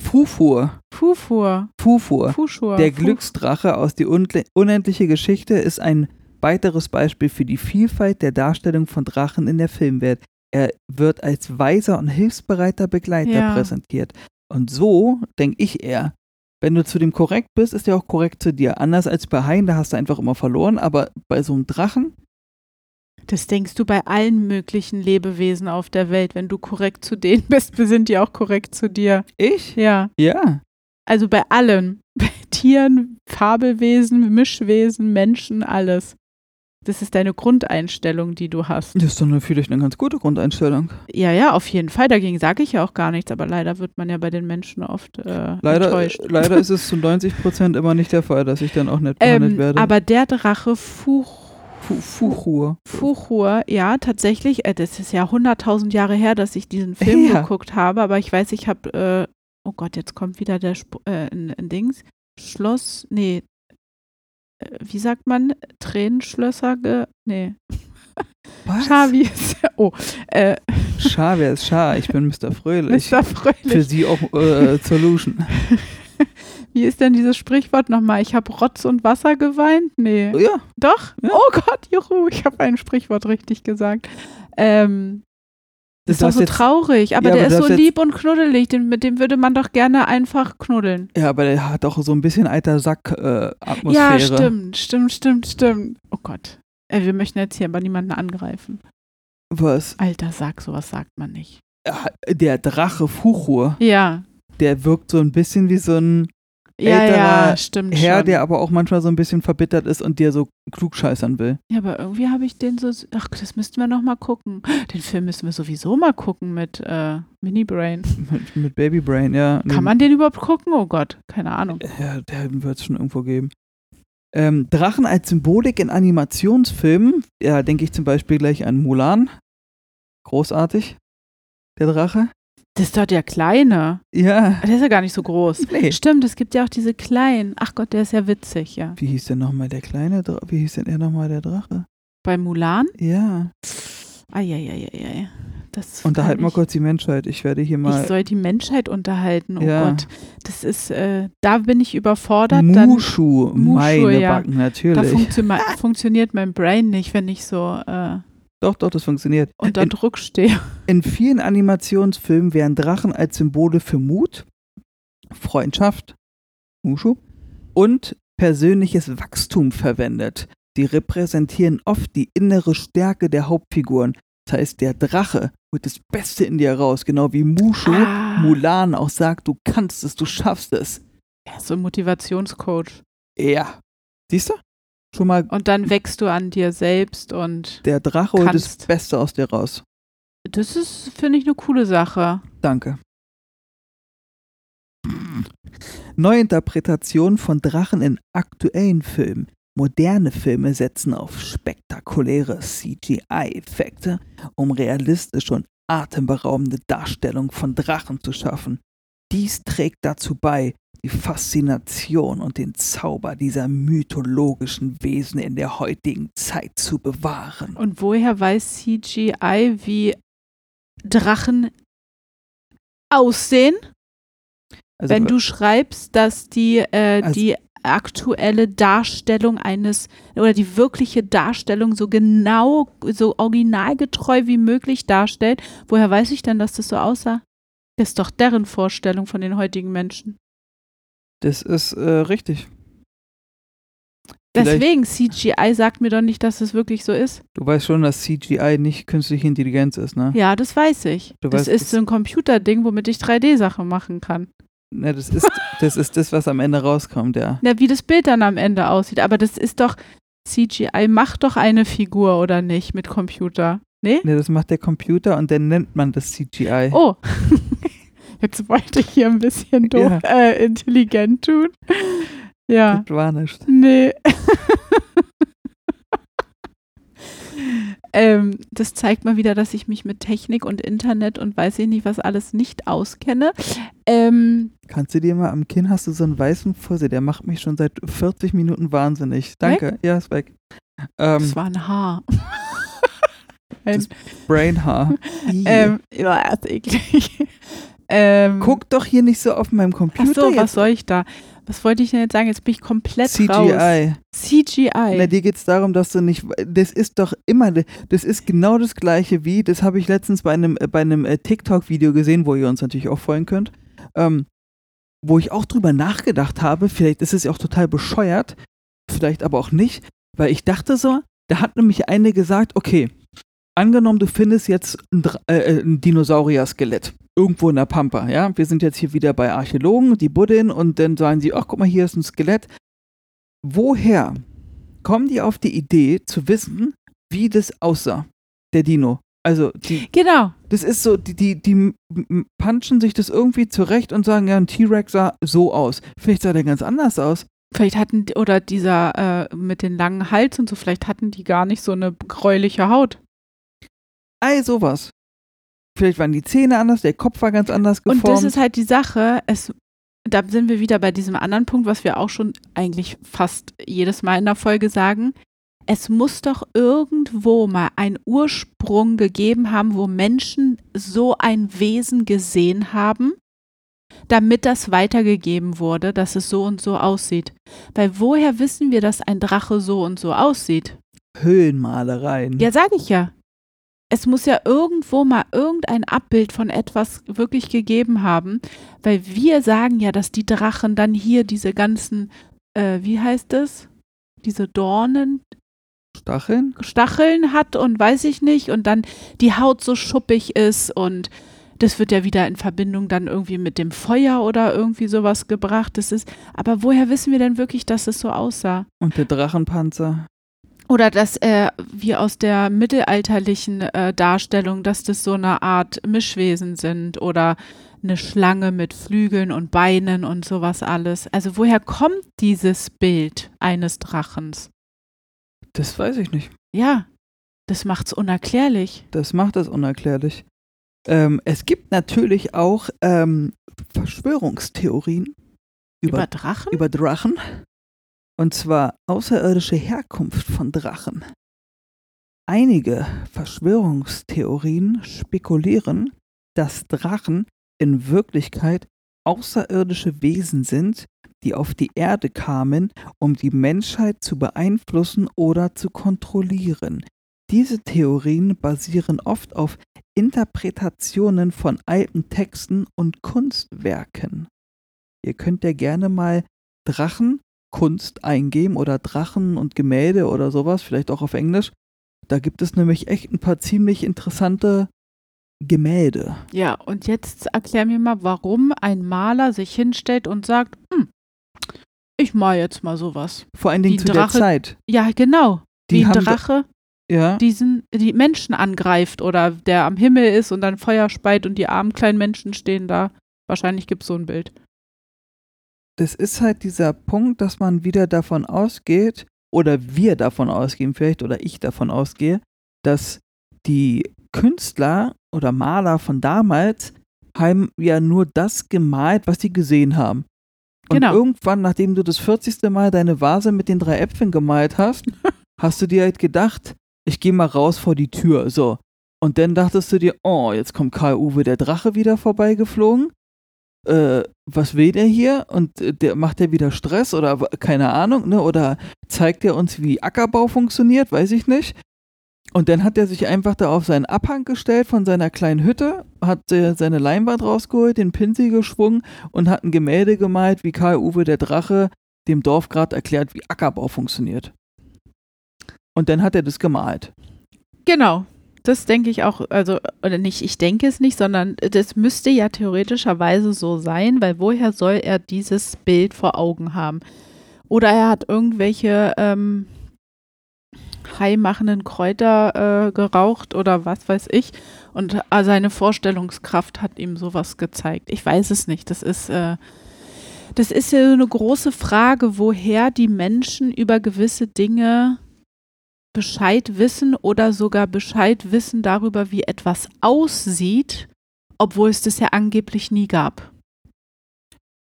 Fufur. Fufur. Fufur. Fuschur. Der Glücksdrache aus die unendliche Geschichte ist ein weiteres Beispiel für die Vielfalt der Darstellung von Drachen in der Filmwelt. Er wird als weiser und hilfsbereiter Begleiter Ja. präsentiert. Und so denke ich eher, wenn du zu dem korrekt bist, ist er auch korrekt zu dir. Anders als bei Haien, da hast du einfach immer verloren, aber bei so einem Drachen, Das denkst du bei allen möglichen Lebewesen auf der Welt. Wenn du korrekt zu denen [laughs] bist, sind die auch korrekt zu dir. ich? Ja. Ja. Also bei allen. [laughs] Bei Tieren, Fabelwesen, Mischwesen, Menschen, alles. Das ist deine Grundeinstellung, die du hast. Das ist eine- vielleicht eine ganz gute Grundeinstellung. Ja, ja, auf jeden Fall. Dagegen sage ich ja auch gar nichts. Aber leider wird man ja bei den Menschen oft äh, Leider, enttäuscht. leider ist es [laughs] zu 90 Prozent immer nicht der Fall, dass ich dann auch nicht behandelt ähm, werde. aber der Drache Fuch, Fu- Fuchur. Fuchur, ja, tatsächlich, äh, das ist ja 100.000 Jahre her, dass ich diesen Film Ja. geguckt habe, aber ich weiß, ich habe, äh, oh Gott, jetzt kommt wieder der Sp äh, ein, ein Dings, Schloss, nee, wie sagt man, Tränenschlösser, ge nee, Was? Schavi ist, oh, äh, Schar, wer ist Schar? Ich bin Mr. Fröhlich. Mr. Für Fröhlich. Sie auch äh, Solution. [laughs] Wie ist denn dieses Sprichwort nochmal? Ich habe Rotz und Wasser geweint? Nee. Ja, Doch? Ja. Oh Gott, juhu, ich habe ein Sprichwort richtig gesagt. Ähm, das ist doch so jetzt- traurig, aber Ja, der aber ist so lieb und knuddelig, den, mit dem würde man doch gerne einfach knuddeln. ja, aber der hat auch so ein bisschen alter Sack-Atmosphäre. Ja, stimmt, stimmt, stimmt, stimmt. Oh Gott. Äh, wir möchten jetzt hier aber niemanden angreifen. Was? Alter Sack, sowas sagt man nicht. Äh, Der Drache Fuchur, Ja, der wirkt so ein bisschen wie so ein ja, Älterer ja, stimmt Herr, schon. der aber auch manchmal so ein bisschen verbittert ist und dir so klugscheißern will. ja, aber irgendwie habe ich den so, ach, das müssten wir noch mal gucken. Den Film müssen wir sowieso mal gucken mit äh, Mini Brain. Mit, mit Baby Brain, ja. Kann man den überhaupt gucken? Oh Gott, keine Ahnung. Ja, der wird es schon irgendwo geben. Ähm, Drachen als Symbolik in Animationsfilmen, ja, denke ich zum Beispiel gleich an Mulan. Großartig. Der Drache. Das ist doch der Kleine. Ja. Der ist ja gar nicht so groß. Nee. Stimmt, es gibt ja auch diese kleinen. Ach Gott, der ist ja witzig, ja. Wie hieß denn nochmal der kleine Drache? Wie hieß denn er nochmal der Drache? Bei Mulan? Ja. Eieieiei. Das Unterhalt mal ich- kurz die Menschheit. Ich werde hier Ich mal. soll die Menschheit unterhalten. Oh Ja. Gott. Das ist, äh, da bin ich überfordert. Mushu, Mushu, meine ja. Backen, da natürlich. funktio [laughs] funktioniert mein Brain nicht, wenn ich so äh, doch, doch, das funktioniert. unter In, Druck stehe. in vielen Animationsfilmen werden Drachen als Symbole für Mut, Freundschaft, Mushu, und persönliches Wachstum verwendet. Sie repräsentieren oft die innere Stärke der Hauptfiguren. Das heißt, der Drache holt das Beste in dir raus, genau wie Mushu Ah. Mulan auch sagt, du kannst es, du schaffst es. Ja, so ein Motivationscoach. Ja. Siehst du? Schon mal, Und dann wächst du an dir selbst und der Drache holt das. Beste aus dir raus. das ist, finde ich, eine coole Sache. Danke. Neuinterpretationen von Drachen in aktuellen Filmen. Moderne Filme setzen auf spektakuläre CGI-Effekte, um realistische und atemberaubende Darstellung von Drachen zu schaffen. Dies trägt dazu bei, die Faszination und den Zauber dieser mythologischen Wesen in der heutigen Zeit zu bewahren. Und woher weiß CGI, wie Drachen aussehen? Also, Wenn du schreibst, dass die, äh, Also- die aktuelle Darstellung eines oder die wirkliche Darstellung so genau, so originalgetreu wie möglich darstellt, woher weiß ich denn, dass das so aussah? Das ist doch deren Vorstellung von den heutigen Menschen. das ist äh, richtig. Vielleicht- Deswegen, CGI sagt mir doch nicht, dass es wirklich so ist. Du weißt schon, dass CGI nicht künstliche Intelligenz ist, ne? Ja, das weiß ich. Du das weißt, ist so ein Computerding, womit ich 3D-Sachen machen kann. Ne, das ist, das ist das, was am Ende rauskommt, ja. Na, wie das Bild dann am Ende aussieht. Aber das ist doch, CGI macht doch eine Figur oder nicht mit Computer. Nee? Ne, das macht der Computer und dann nennt man das CGI. Oh. [laughs] Jetzt wollte ich hier ein bisschen doof, äh, intelligent tun. Ja. Das war nicht. Nee. [laughs] ähm, das zeigt mal wieder, dass ich mich mit Technik und Internet und weiß ich nicht, was alles nicht auskenne. Ähm, Kannst du dir mal am Kinn, hast du so einen weißen Fussel, der macht mich schon seit 40 Minuten wahnsinnig. Danke, ja, ist weg. Ähm, das war ein Haar. [laughs] Das Brainhaar. [laughs] Ähm, ja, ist eklig. [laughs] ähm, Guck doch hier nicht so auf meinem Ach Computer. so, was soll ich da? Was wollte ich denn jetzt sagen? Jetzt bin ich komplett CGI. raus. CGI. Na, dir geht es darum, dass du nicht. Das ist doch immer. Das ist genau das Gleiche wie. Das habe ich letztens bei einem, äh, bei einem äh, TikTok-Video gesehen, wo ihr uns natürlich auch folgen könnt. Ähm, wo ich auch drüber nachgedacht habe. Vielleicht ist es ja auch total bescheuert. Vielleicht aber auch nicht. Weil ich dachte so, da hat nämlich eine gesagt: Okay, angenommen, du findest jetzt ein, äh, äh, ein Dinosaurier-Skelett. Irgendwo in der Pampa, ja. Wir sind jetzt hier wieder bei Archäologen, die buddeln und dann sagen sie, ach guck mal, hier ist ein Skelett. Woher kommen die auf die Idee zu wissen, wie das aussah, der Dino? Also, die, genau. das ist so, die, die, die punchen sich das irgendwie zurecht und sagen, ja, ein T-Rex sah so aus. Vielleicht sah der ganz anders aus. Vielleicht hatten, oder dieser äh, mit den langen Hals und so, vielleicht hatten die gar nicht so eine gräuliche Haut. Ei, sowas. Vielleicht waren die Zähne anders, der Kopf war ganz anders geformt. Und das ist halt die Sache, es, da sind wir wieder bei diesem anderen Punkt, was wir auch schon eigentlich fast jedes Mal in der Folge sagen. Es muss doch irgendwo mal einen Ursprung gegeben haben, wo Menschen so ein Wesen gesehen haben, damit das weitergegeben wurde, dass es so und so aussieht. Weil woher wissen wir, dass ein Drache so und so aussieht? Höhlenmalereien. Ja, sage ich ja. Es muss ja irgendwo mal irgendein Abbild von etwas wirklich gegeben haben, weil wir sagen ja, dass die Drachen dann hier diese ganzen, äh, wie heißt es? Diese Dornen, Stacheln? Stacheln hat und weiß ich nicht und dann die Haut so schuppig ist und das wird ja wieder in Verbindung dann irgendwie mit dem Feuer oder irgendwie sowas gebracht. Das ist, aber woher wissen wir denn wirklich, dass es so aussah? Und der Drachenpanzer. Oder dass äh, wir aus der mittelalterlichen äh, Darstellung, dass das so eine Art Mischwesen sind oder eine Schlange mit Flügeln und Beinen und sowas alles. Also woher kommt dieses Bild eines Drachens? Das weiß ich nicht. Ja, das macht's unerklärlich. Das macht das unerklärlich. Ähm, es gibt natürlich auch ähm, Verschwörungstheorien Über, über, Drachen? über Drachen. Und zwar außerirdische Herkunft von Drachen. Einige Verschwörungstheorien spekulieren, dass Drachen in Wirklichkeit außerirdische Wesen sind, die auf die Erde kamen, um die Menschheit zu beeinflussen oder zu kontrollieren. Diese Theorien basieren oft auf Interpretationen von alten Texten und Kunstwerken. Ihr könnt ja gerne mal Drachenkunst eingeben oder Drachen und Gemälde oder sowas, vielleicht auch auf Englisch. Da gibt es nämlich echt ein paar ziemlich interessante Gemälde. Ja, und jetzt erklär mir mal, warum ein Maler sich hinstellt und sagt, hm, ich mal jetzt mal sowas. Vor allen Dingen Die zu der Drache- Zeit. Ja, genau. Die Wie ein Drache Ja, diesen, die Menschen angreift oder der am Himmel ist und dann Feuer speit und die armen kleinen Menschen stehen da. Wahrscheinlich gibt es so ein Bild. Das ist halt dieser Punkt, dass man wieder davon ausgeht, oder wir davon ausgehen vielleicht, oder ich davon ausgehe, dass die Künstler oder Maler von damals haben ja nur das gemalt, was sie gesehen haben. Und Genau. irgendwann, nachdem du das 40. Mal deine Vase mit den drei Äpfeln gemalt hast, [laughs] hast du dir halt gedacht, ich gehe mal raus vor die Tür. So. Und dann dachtest du dir, oh, jetzt kommt Karl-Uwe der Drache wieder vorbeigeflogen. Äh, was will der hier? Und äh, der macht der wieder Stress oder keine Ahnung, ne? Oder zeigt er uns, wie Ackerbau funktioniert? Weiß ich nicht. Und dann hat er sich einfach da auf seinen Abhang gestellt von seiner kleinen Hütte, hat äh, seine Leinwand rausgeholt, den Pinsel geschwungen und hat ein Gemälde gemalt, wie Karl-Uwe der Drache dem Dorf gerade erklärt, wie Ackerbau funktioniert. Und dann hat er das gemalt. Genau. Das denke ich auch, also, oder nicht, ich denke es nicht, sondern das müsste ja theoretischerweise so sein, weil woher soll er dieses Bild vor Augen haben? Oder er hat irgendwelche ähm, heimachenden Kräuter äh, geraucht oder was weiß ich und äh, seine Vorstellungskraft hat ihm sowas gezeigt. Ich weiß es nicht. Das ist, äh, das ist ja so eine große Frage, woher die Menschen über gewisse Dinge Bescheid wissen oder sogar Bescheid wissen darüber, wie etwas aussieht, obwohl es das ja angeblich nie gab.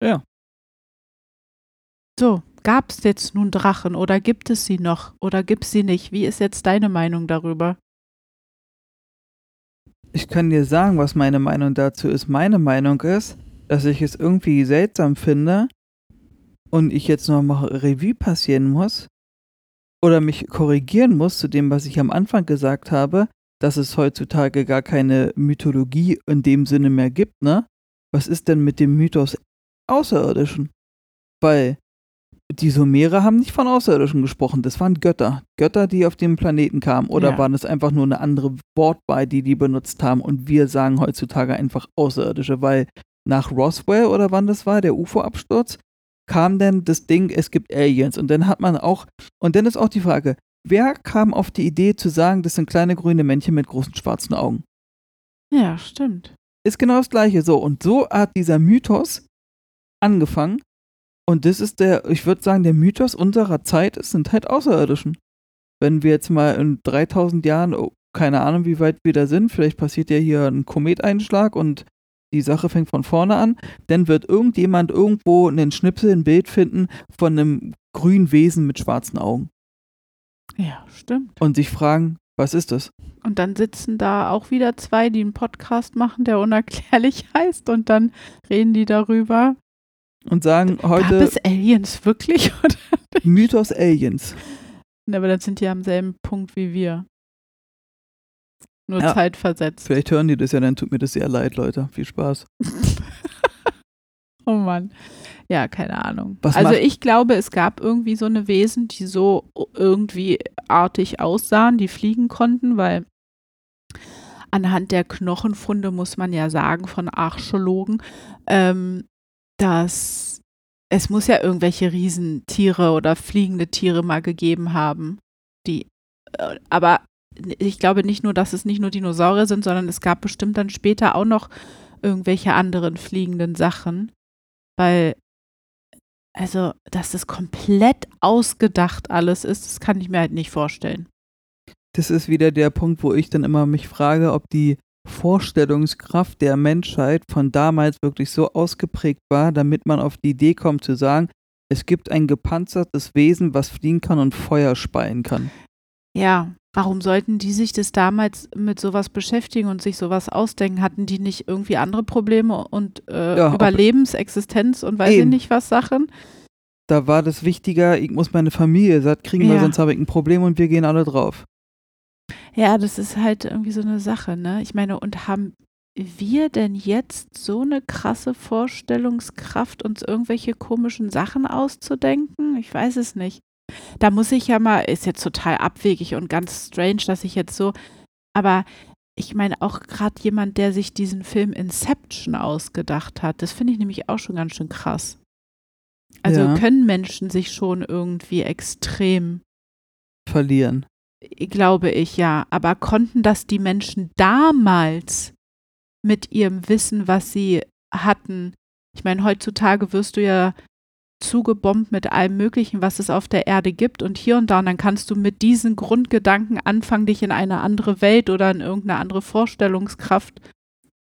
Ja. So, gab es jetzt nun Drachen oder gibt es sie noch oder gibt es sie nicht? Wie ist jetzt deine Meinung darüber? Ich kann dir sagen, was meine Meinung dazu ist. Meine Meinung ist, dass ich es irgendwie seltsam finde und ich jetzt noch mal Revue passieren muss oder mich korrigieren muss zu dem, was ich am Anfang gesagt habe, dass es heutzutage gar keine Mythologie in dem Sinne mehr gibt, ne? Was ist denn mit dem Mythos Außerirdischen? Weil die Sumerer haben nicht von Außerirdischen gesprochen, das waren Götter. Götter, die auf dem Planeten kamen. Oder Ja. waren es einfach nur eine andere Wortwahl, die die benutzt haben und wir sagen heutzutage einfach Außerirdische, weil nach Roswell oder wann das war, der UFO-Absturz, kam dann das Ding, es gibt Aliens. Und dann hat man auch, und dann ist auch die Frage, wer kam auf die Idee zu sagen, das sind kleine grüne Männchen mit großen schwarzen Augen? Ja, stimmt. Ist genau das gleiche so. Und so hat dieser Mythos angefangen. Und das ist der, ich würde sagen, der Mythos unserer Zeit ist, sind halt Außerirdischen. Wenn wir jetzt mal in 3000 Jahren, oh, keine Ahnung, wie weit wir da sind, vielleicht passiert ja hier ein Kometeinschlag und die Sache fängt von vorne an, dann wird irgendjemand irgendwo einen Schnipsel, ein Bild finden von einem grünen Wesen mit schwarzen Augen Ja, stimmt. und sich fragen, was ist das? Und dann sitzen da auch wieder zwei, die einen Podcast machen, der unerklärlich [laughs] heißt und dann reden die darüber. Und sagen Gab heute es Aliens wirklich? [laughs] Mythos Aliens. Aber dann sind die am selben Punkt wie wir. Nur Ja. zeitversetzt. Vielleicht hören die das ja, dann tut mir das sehr leid, Leute. Viel Spaß. [laughs] Oh Mann. Ja, keine Ahnung. Was also ich glaube, es gab irgendwie so eine Wesen, die so irgendwie artig aussahen, die fliegen konnten, weil anhand der Knochenfunde muss man ja sagen von Archäologen, ähm, dass es muss ja irgendwelche Riesentiere oder fliegende Tiere mal gegeben haben, die äh, aber ich glaube nicht nur, dass es nicht nur Dinosaurier sind, sondern es gab bestimmt dann später auch noch irgendwelche anderen fliegenden Sachen, weil also, dass es komplett ausgedacht alles ist, das kann ich mir halt nicht vorstellen. Das ist wieder der Punkt, wo ich dann immer mich frage, ob die Vorstellungskraft der Menschheit von damals wirklich so ausgeprägt war, damit man auf die Idee kommt zu sagen, es gibt ein gepanzertes Wesen, was fliegen kann und Feuer speien kann. Ja, warum sollten die sich das damals mit sowas beschäftigen und sich sowas ausdenken? Hatten die nicht irgendwie andere Probleme und äh, Ja, Überlebensexistenz und weiß ich nicht was Sachen? Da war das wichtiger, ich muss meine Familie satt kriegen, weil Ja. sonst habe ich ein Problem und wir gehen alle drauf. Ja, das ist halt irgendwie so eine Sache, ne? Ich meine, und haben wir denn jetzt so eine krasse Vorstellungskraft, uns irgendwelche komischen Sachen auszudenken? Ich weiß es nicht. Da muss ich ja mal, ist jetzt total abwegig und ganz strange, dass ich jetzt so, aber ich meine auch gerade jemand, der sich diesen Film Inception ausgedacht hat, das finde ich nämlich auch schon ganz schön krass. Also Ja. können Menschen sich schon irgendwie extrem Verlieren. glaube ich, ja. Aber konnten das die Menschen damals mit ihrem Wissen, was sie hatten? Ich meine, heutzutage wirst du ja zugebombt mit allem Möglichen, was es auf der Erde gibt und hier und da. Und dann kannst du mit diesen Grundgedanken anfangen, dich in eine andere Welt oder in irgendeine andere Vorstellungskraft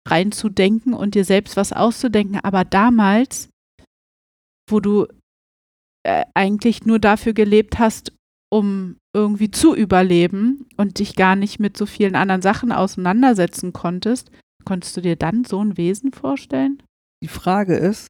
reinzudenken und dir selbst was auszudenken. Aber damals, wo du äh, eigentlich nur dafür gelebt hast, um irgendwie zu überleben und dich gar nicht mit so vielen anderen Sachen auseinandersetzen konntest, konntest du dir dann so ein Wesen vorstellen? Die Frage ist,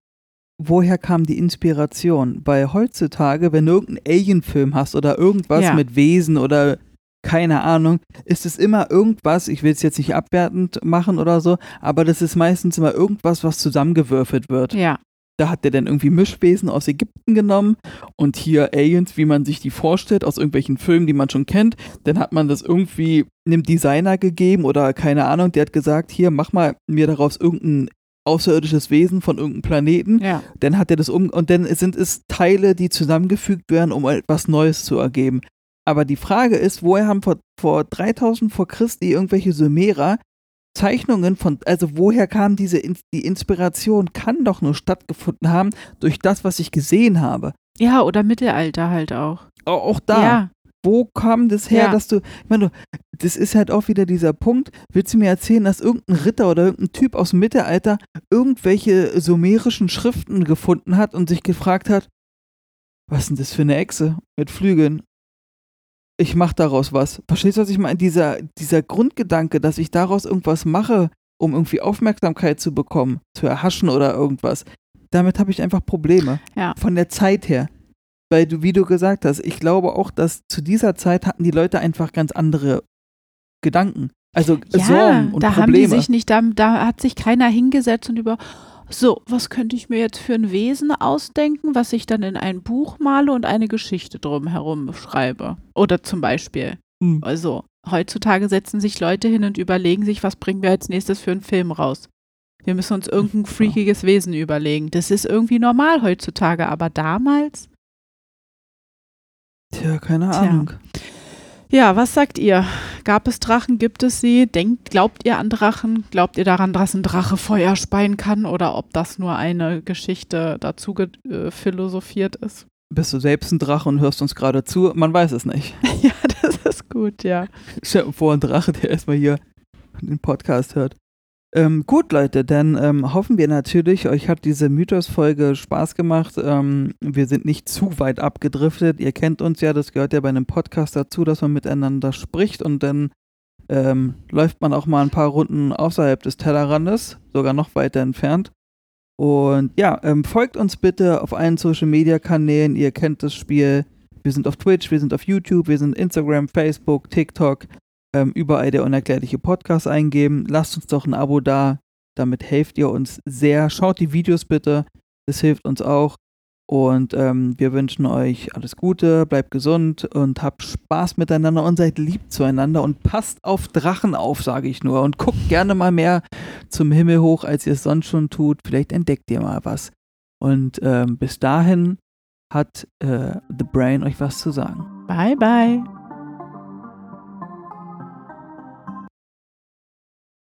woher kam die Inspiration? Weil heutzutage, wenn du irgendeinen Alien-Film hast oder irgendwas Ja. mit Wesen oder keine Ahnung, ist es immer irgendwas, ich will es jetzt nicht abwertend machen oder so, aber das ist meistens immer irgendwas, was zusammengewürfelt wird. Ja, Da hat der dann irgendwie Mischwesen aus Ägypten genommen und hier Aliens, wie man sich die vorstellt, aus irgendwelchen Filmen, die man schon kennt. Dann hat man das irgendwie einem Designer gegeben oder keine Ahnung, der hat gesagt, hier, mach mal mir daraus irgendein außerirdisches Wesen von irgendeinem Planeten. ja. Dann hat er das um und dann sind es Teile, die zusammengefügt werden, um etwas Neues zu ergeben. Aber die Frage ist, woher haben vor, vor 3000 vor Christi irgendwelche Sumerer Zeichnungen von, also woher kam diese, die Inspiration, kann doch nur stattgefunden haben durch das, was ich gesehen habe. Ja, oder Mittelalter halt auch. Au- Auch da, Ja, wo kam das her, Ja. dass du, ich meine, das ist halt auch wieder dieser Punkt, willst du mir erzählen, dass irgendein Ritter oder irgendein Typ aus dem Mittelalter irgendwelche sumerischen Schriften gefunden hat und sich gefragt hat, was ist denn das für eine Echse mit Flügeln? Ich mach daraus was. Verstehst du, was ich meine? Dieser, dieser Grundgedanke, dass ich daraus irgendwas mache, um irgendwie Aufmerksamkeit zu bekommen, zu erhaschen oder irgendwas, damit habe ich einfach Probleme. Ja. Von der Zeit her. Weil du, wie du gesagt hast, ich glaube auch, dass zu dieser Zeit hatten die Leute einfach ganz andere Gedanken. Also ja Sorgen und da haben Probleme. die sich nicht, da, da hat sich keiner hingesetzt und über, so, was könnte ich mir jetzt für ein Wesen ausdenken, was ich dann in ein Buch male und eine Geschichte drumherum schreibe. Oder zum Beispiel. Hm. Also, heutzutage setzen sich Leute hin und überlegen sich, was bringen wir als nächstes für einen Film raus. Wir müssen uns irgendein freakiges Wesen überlegen. Das ist irgendwie normal heutzutage, aber damals? Tja, keine Tja. Ahnung. Ja, was sagt ihr? Gab es Drachen? Gibt es sie? Denkt, glaubt ihr an Drachen? Glaubt ihr daran, dass ein Drache Feuer speien kann? Oder ob das nur eine Geschichte dazu ge- äh, philosophiert ist? Bist du selbst ein Drache und hörst uns gerade zu? Man weiß es nicht. [laughs] ja, das ist gut, ja. Stell dir vor, ein Drache, der erstmal hier den Podcast hört. Ähm, gut, Leute, dann ähm, hoffen wir natürlich, euch hat diese Mythos-Folge Spaß gemacht. Ähm, wir sind nicht zu weit abgedriftet. Ihr kennt uns ja, das gehört ja bei einem Podcast dazu, dass man miteinander spricht und dann ähm, läuft man auch mal ein paar Runden außerhalb des Tellerrandes, sogar noch weiter entfernt. Und ja, ähm, folgt uns bitte auf allen Social-Media-Kanälen. Ihr kennt das Spiel. Wir sind auf Twitch, wir sind auf YouTube, wir sind Instagram, Facebook, TikTok ähm, überall der unerklärliche Podcast eingeben. Lasst uns doch ein Abo da. Damit helft ihr uns sehr. Schaut die Videos bitte. Das hilft uns auch. Und ähm, wir wünschen euch alles Gute, bleibt gesund und habt Spaß miteinander und seid lieb zueinander und passt auf Drachen auf, sage ich nur. Und guckt gerne mal mehr zum Himmel hoch, als ihr es sonst schon tut. Vielleicht entdeckt ihr mal was. Und ähm, bis dahin hat äh, The Brain euch was zu sagen. Bye, bye.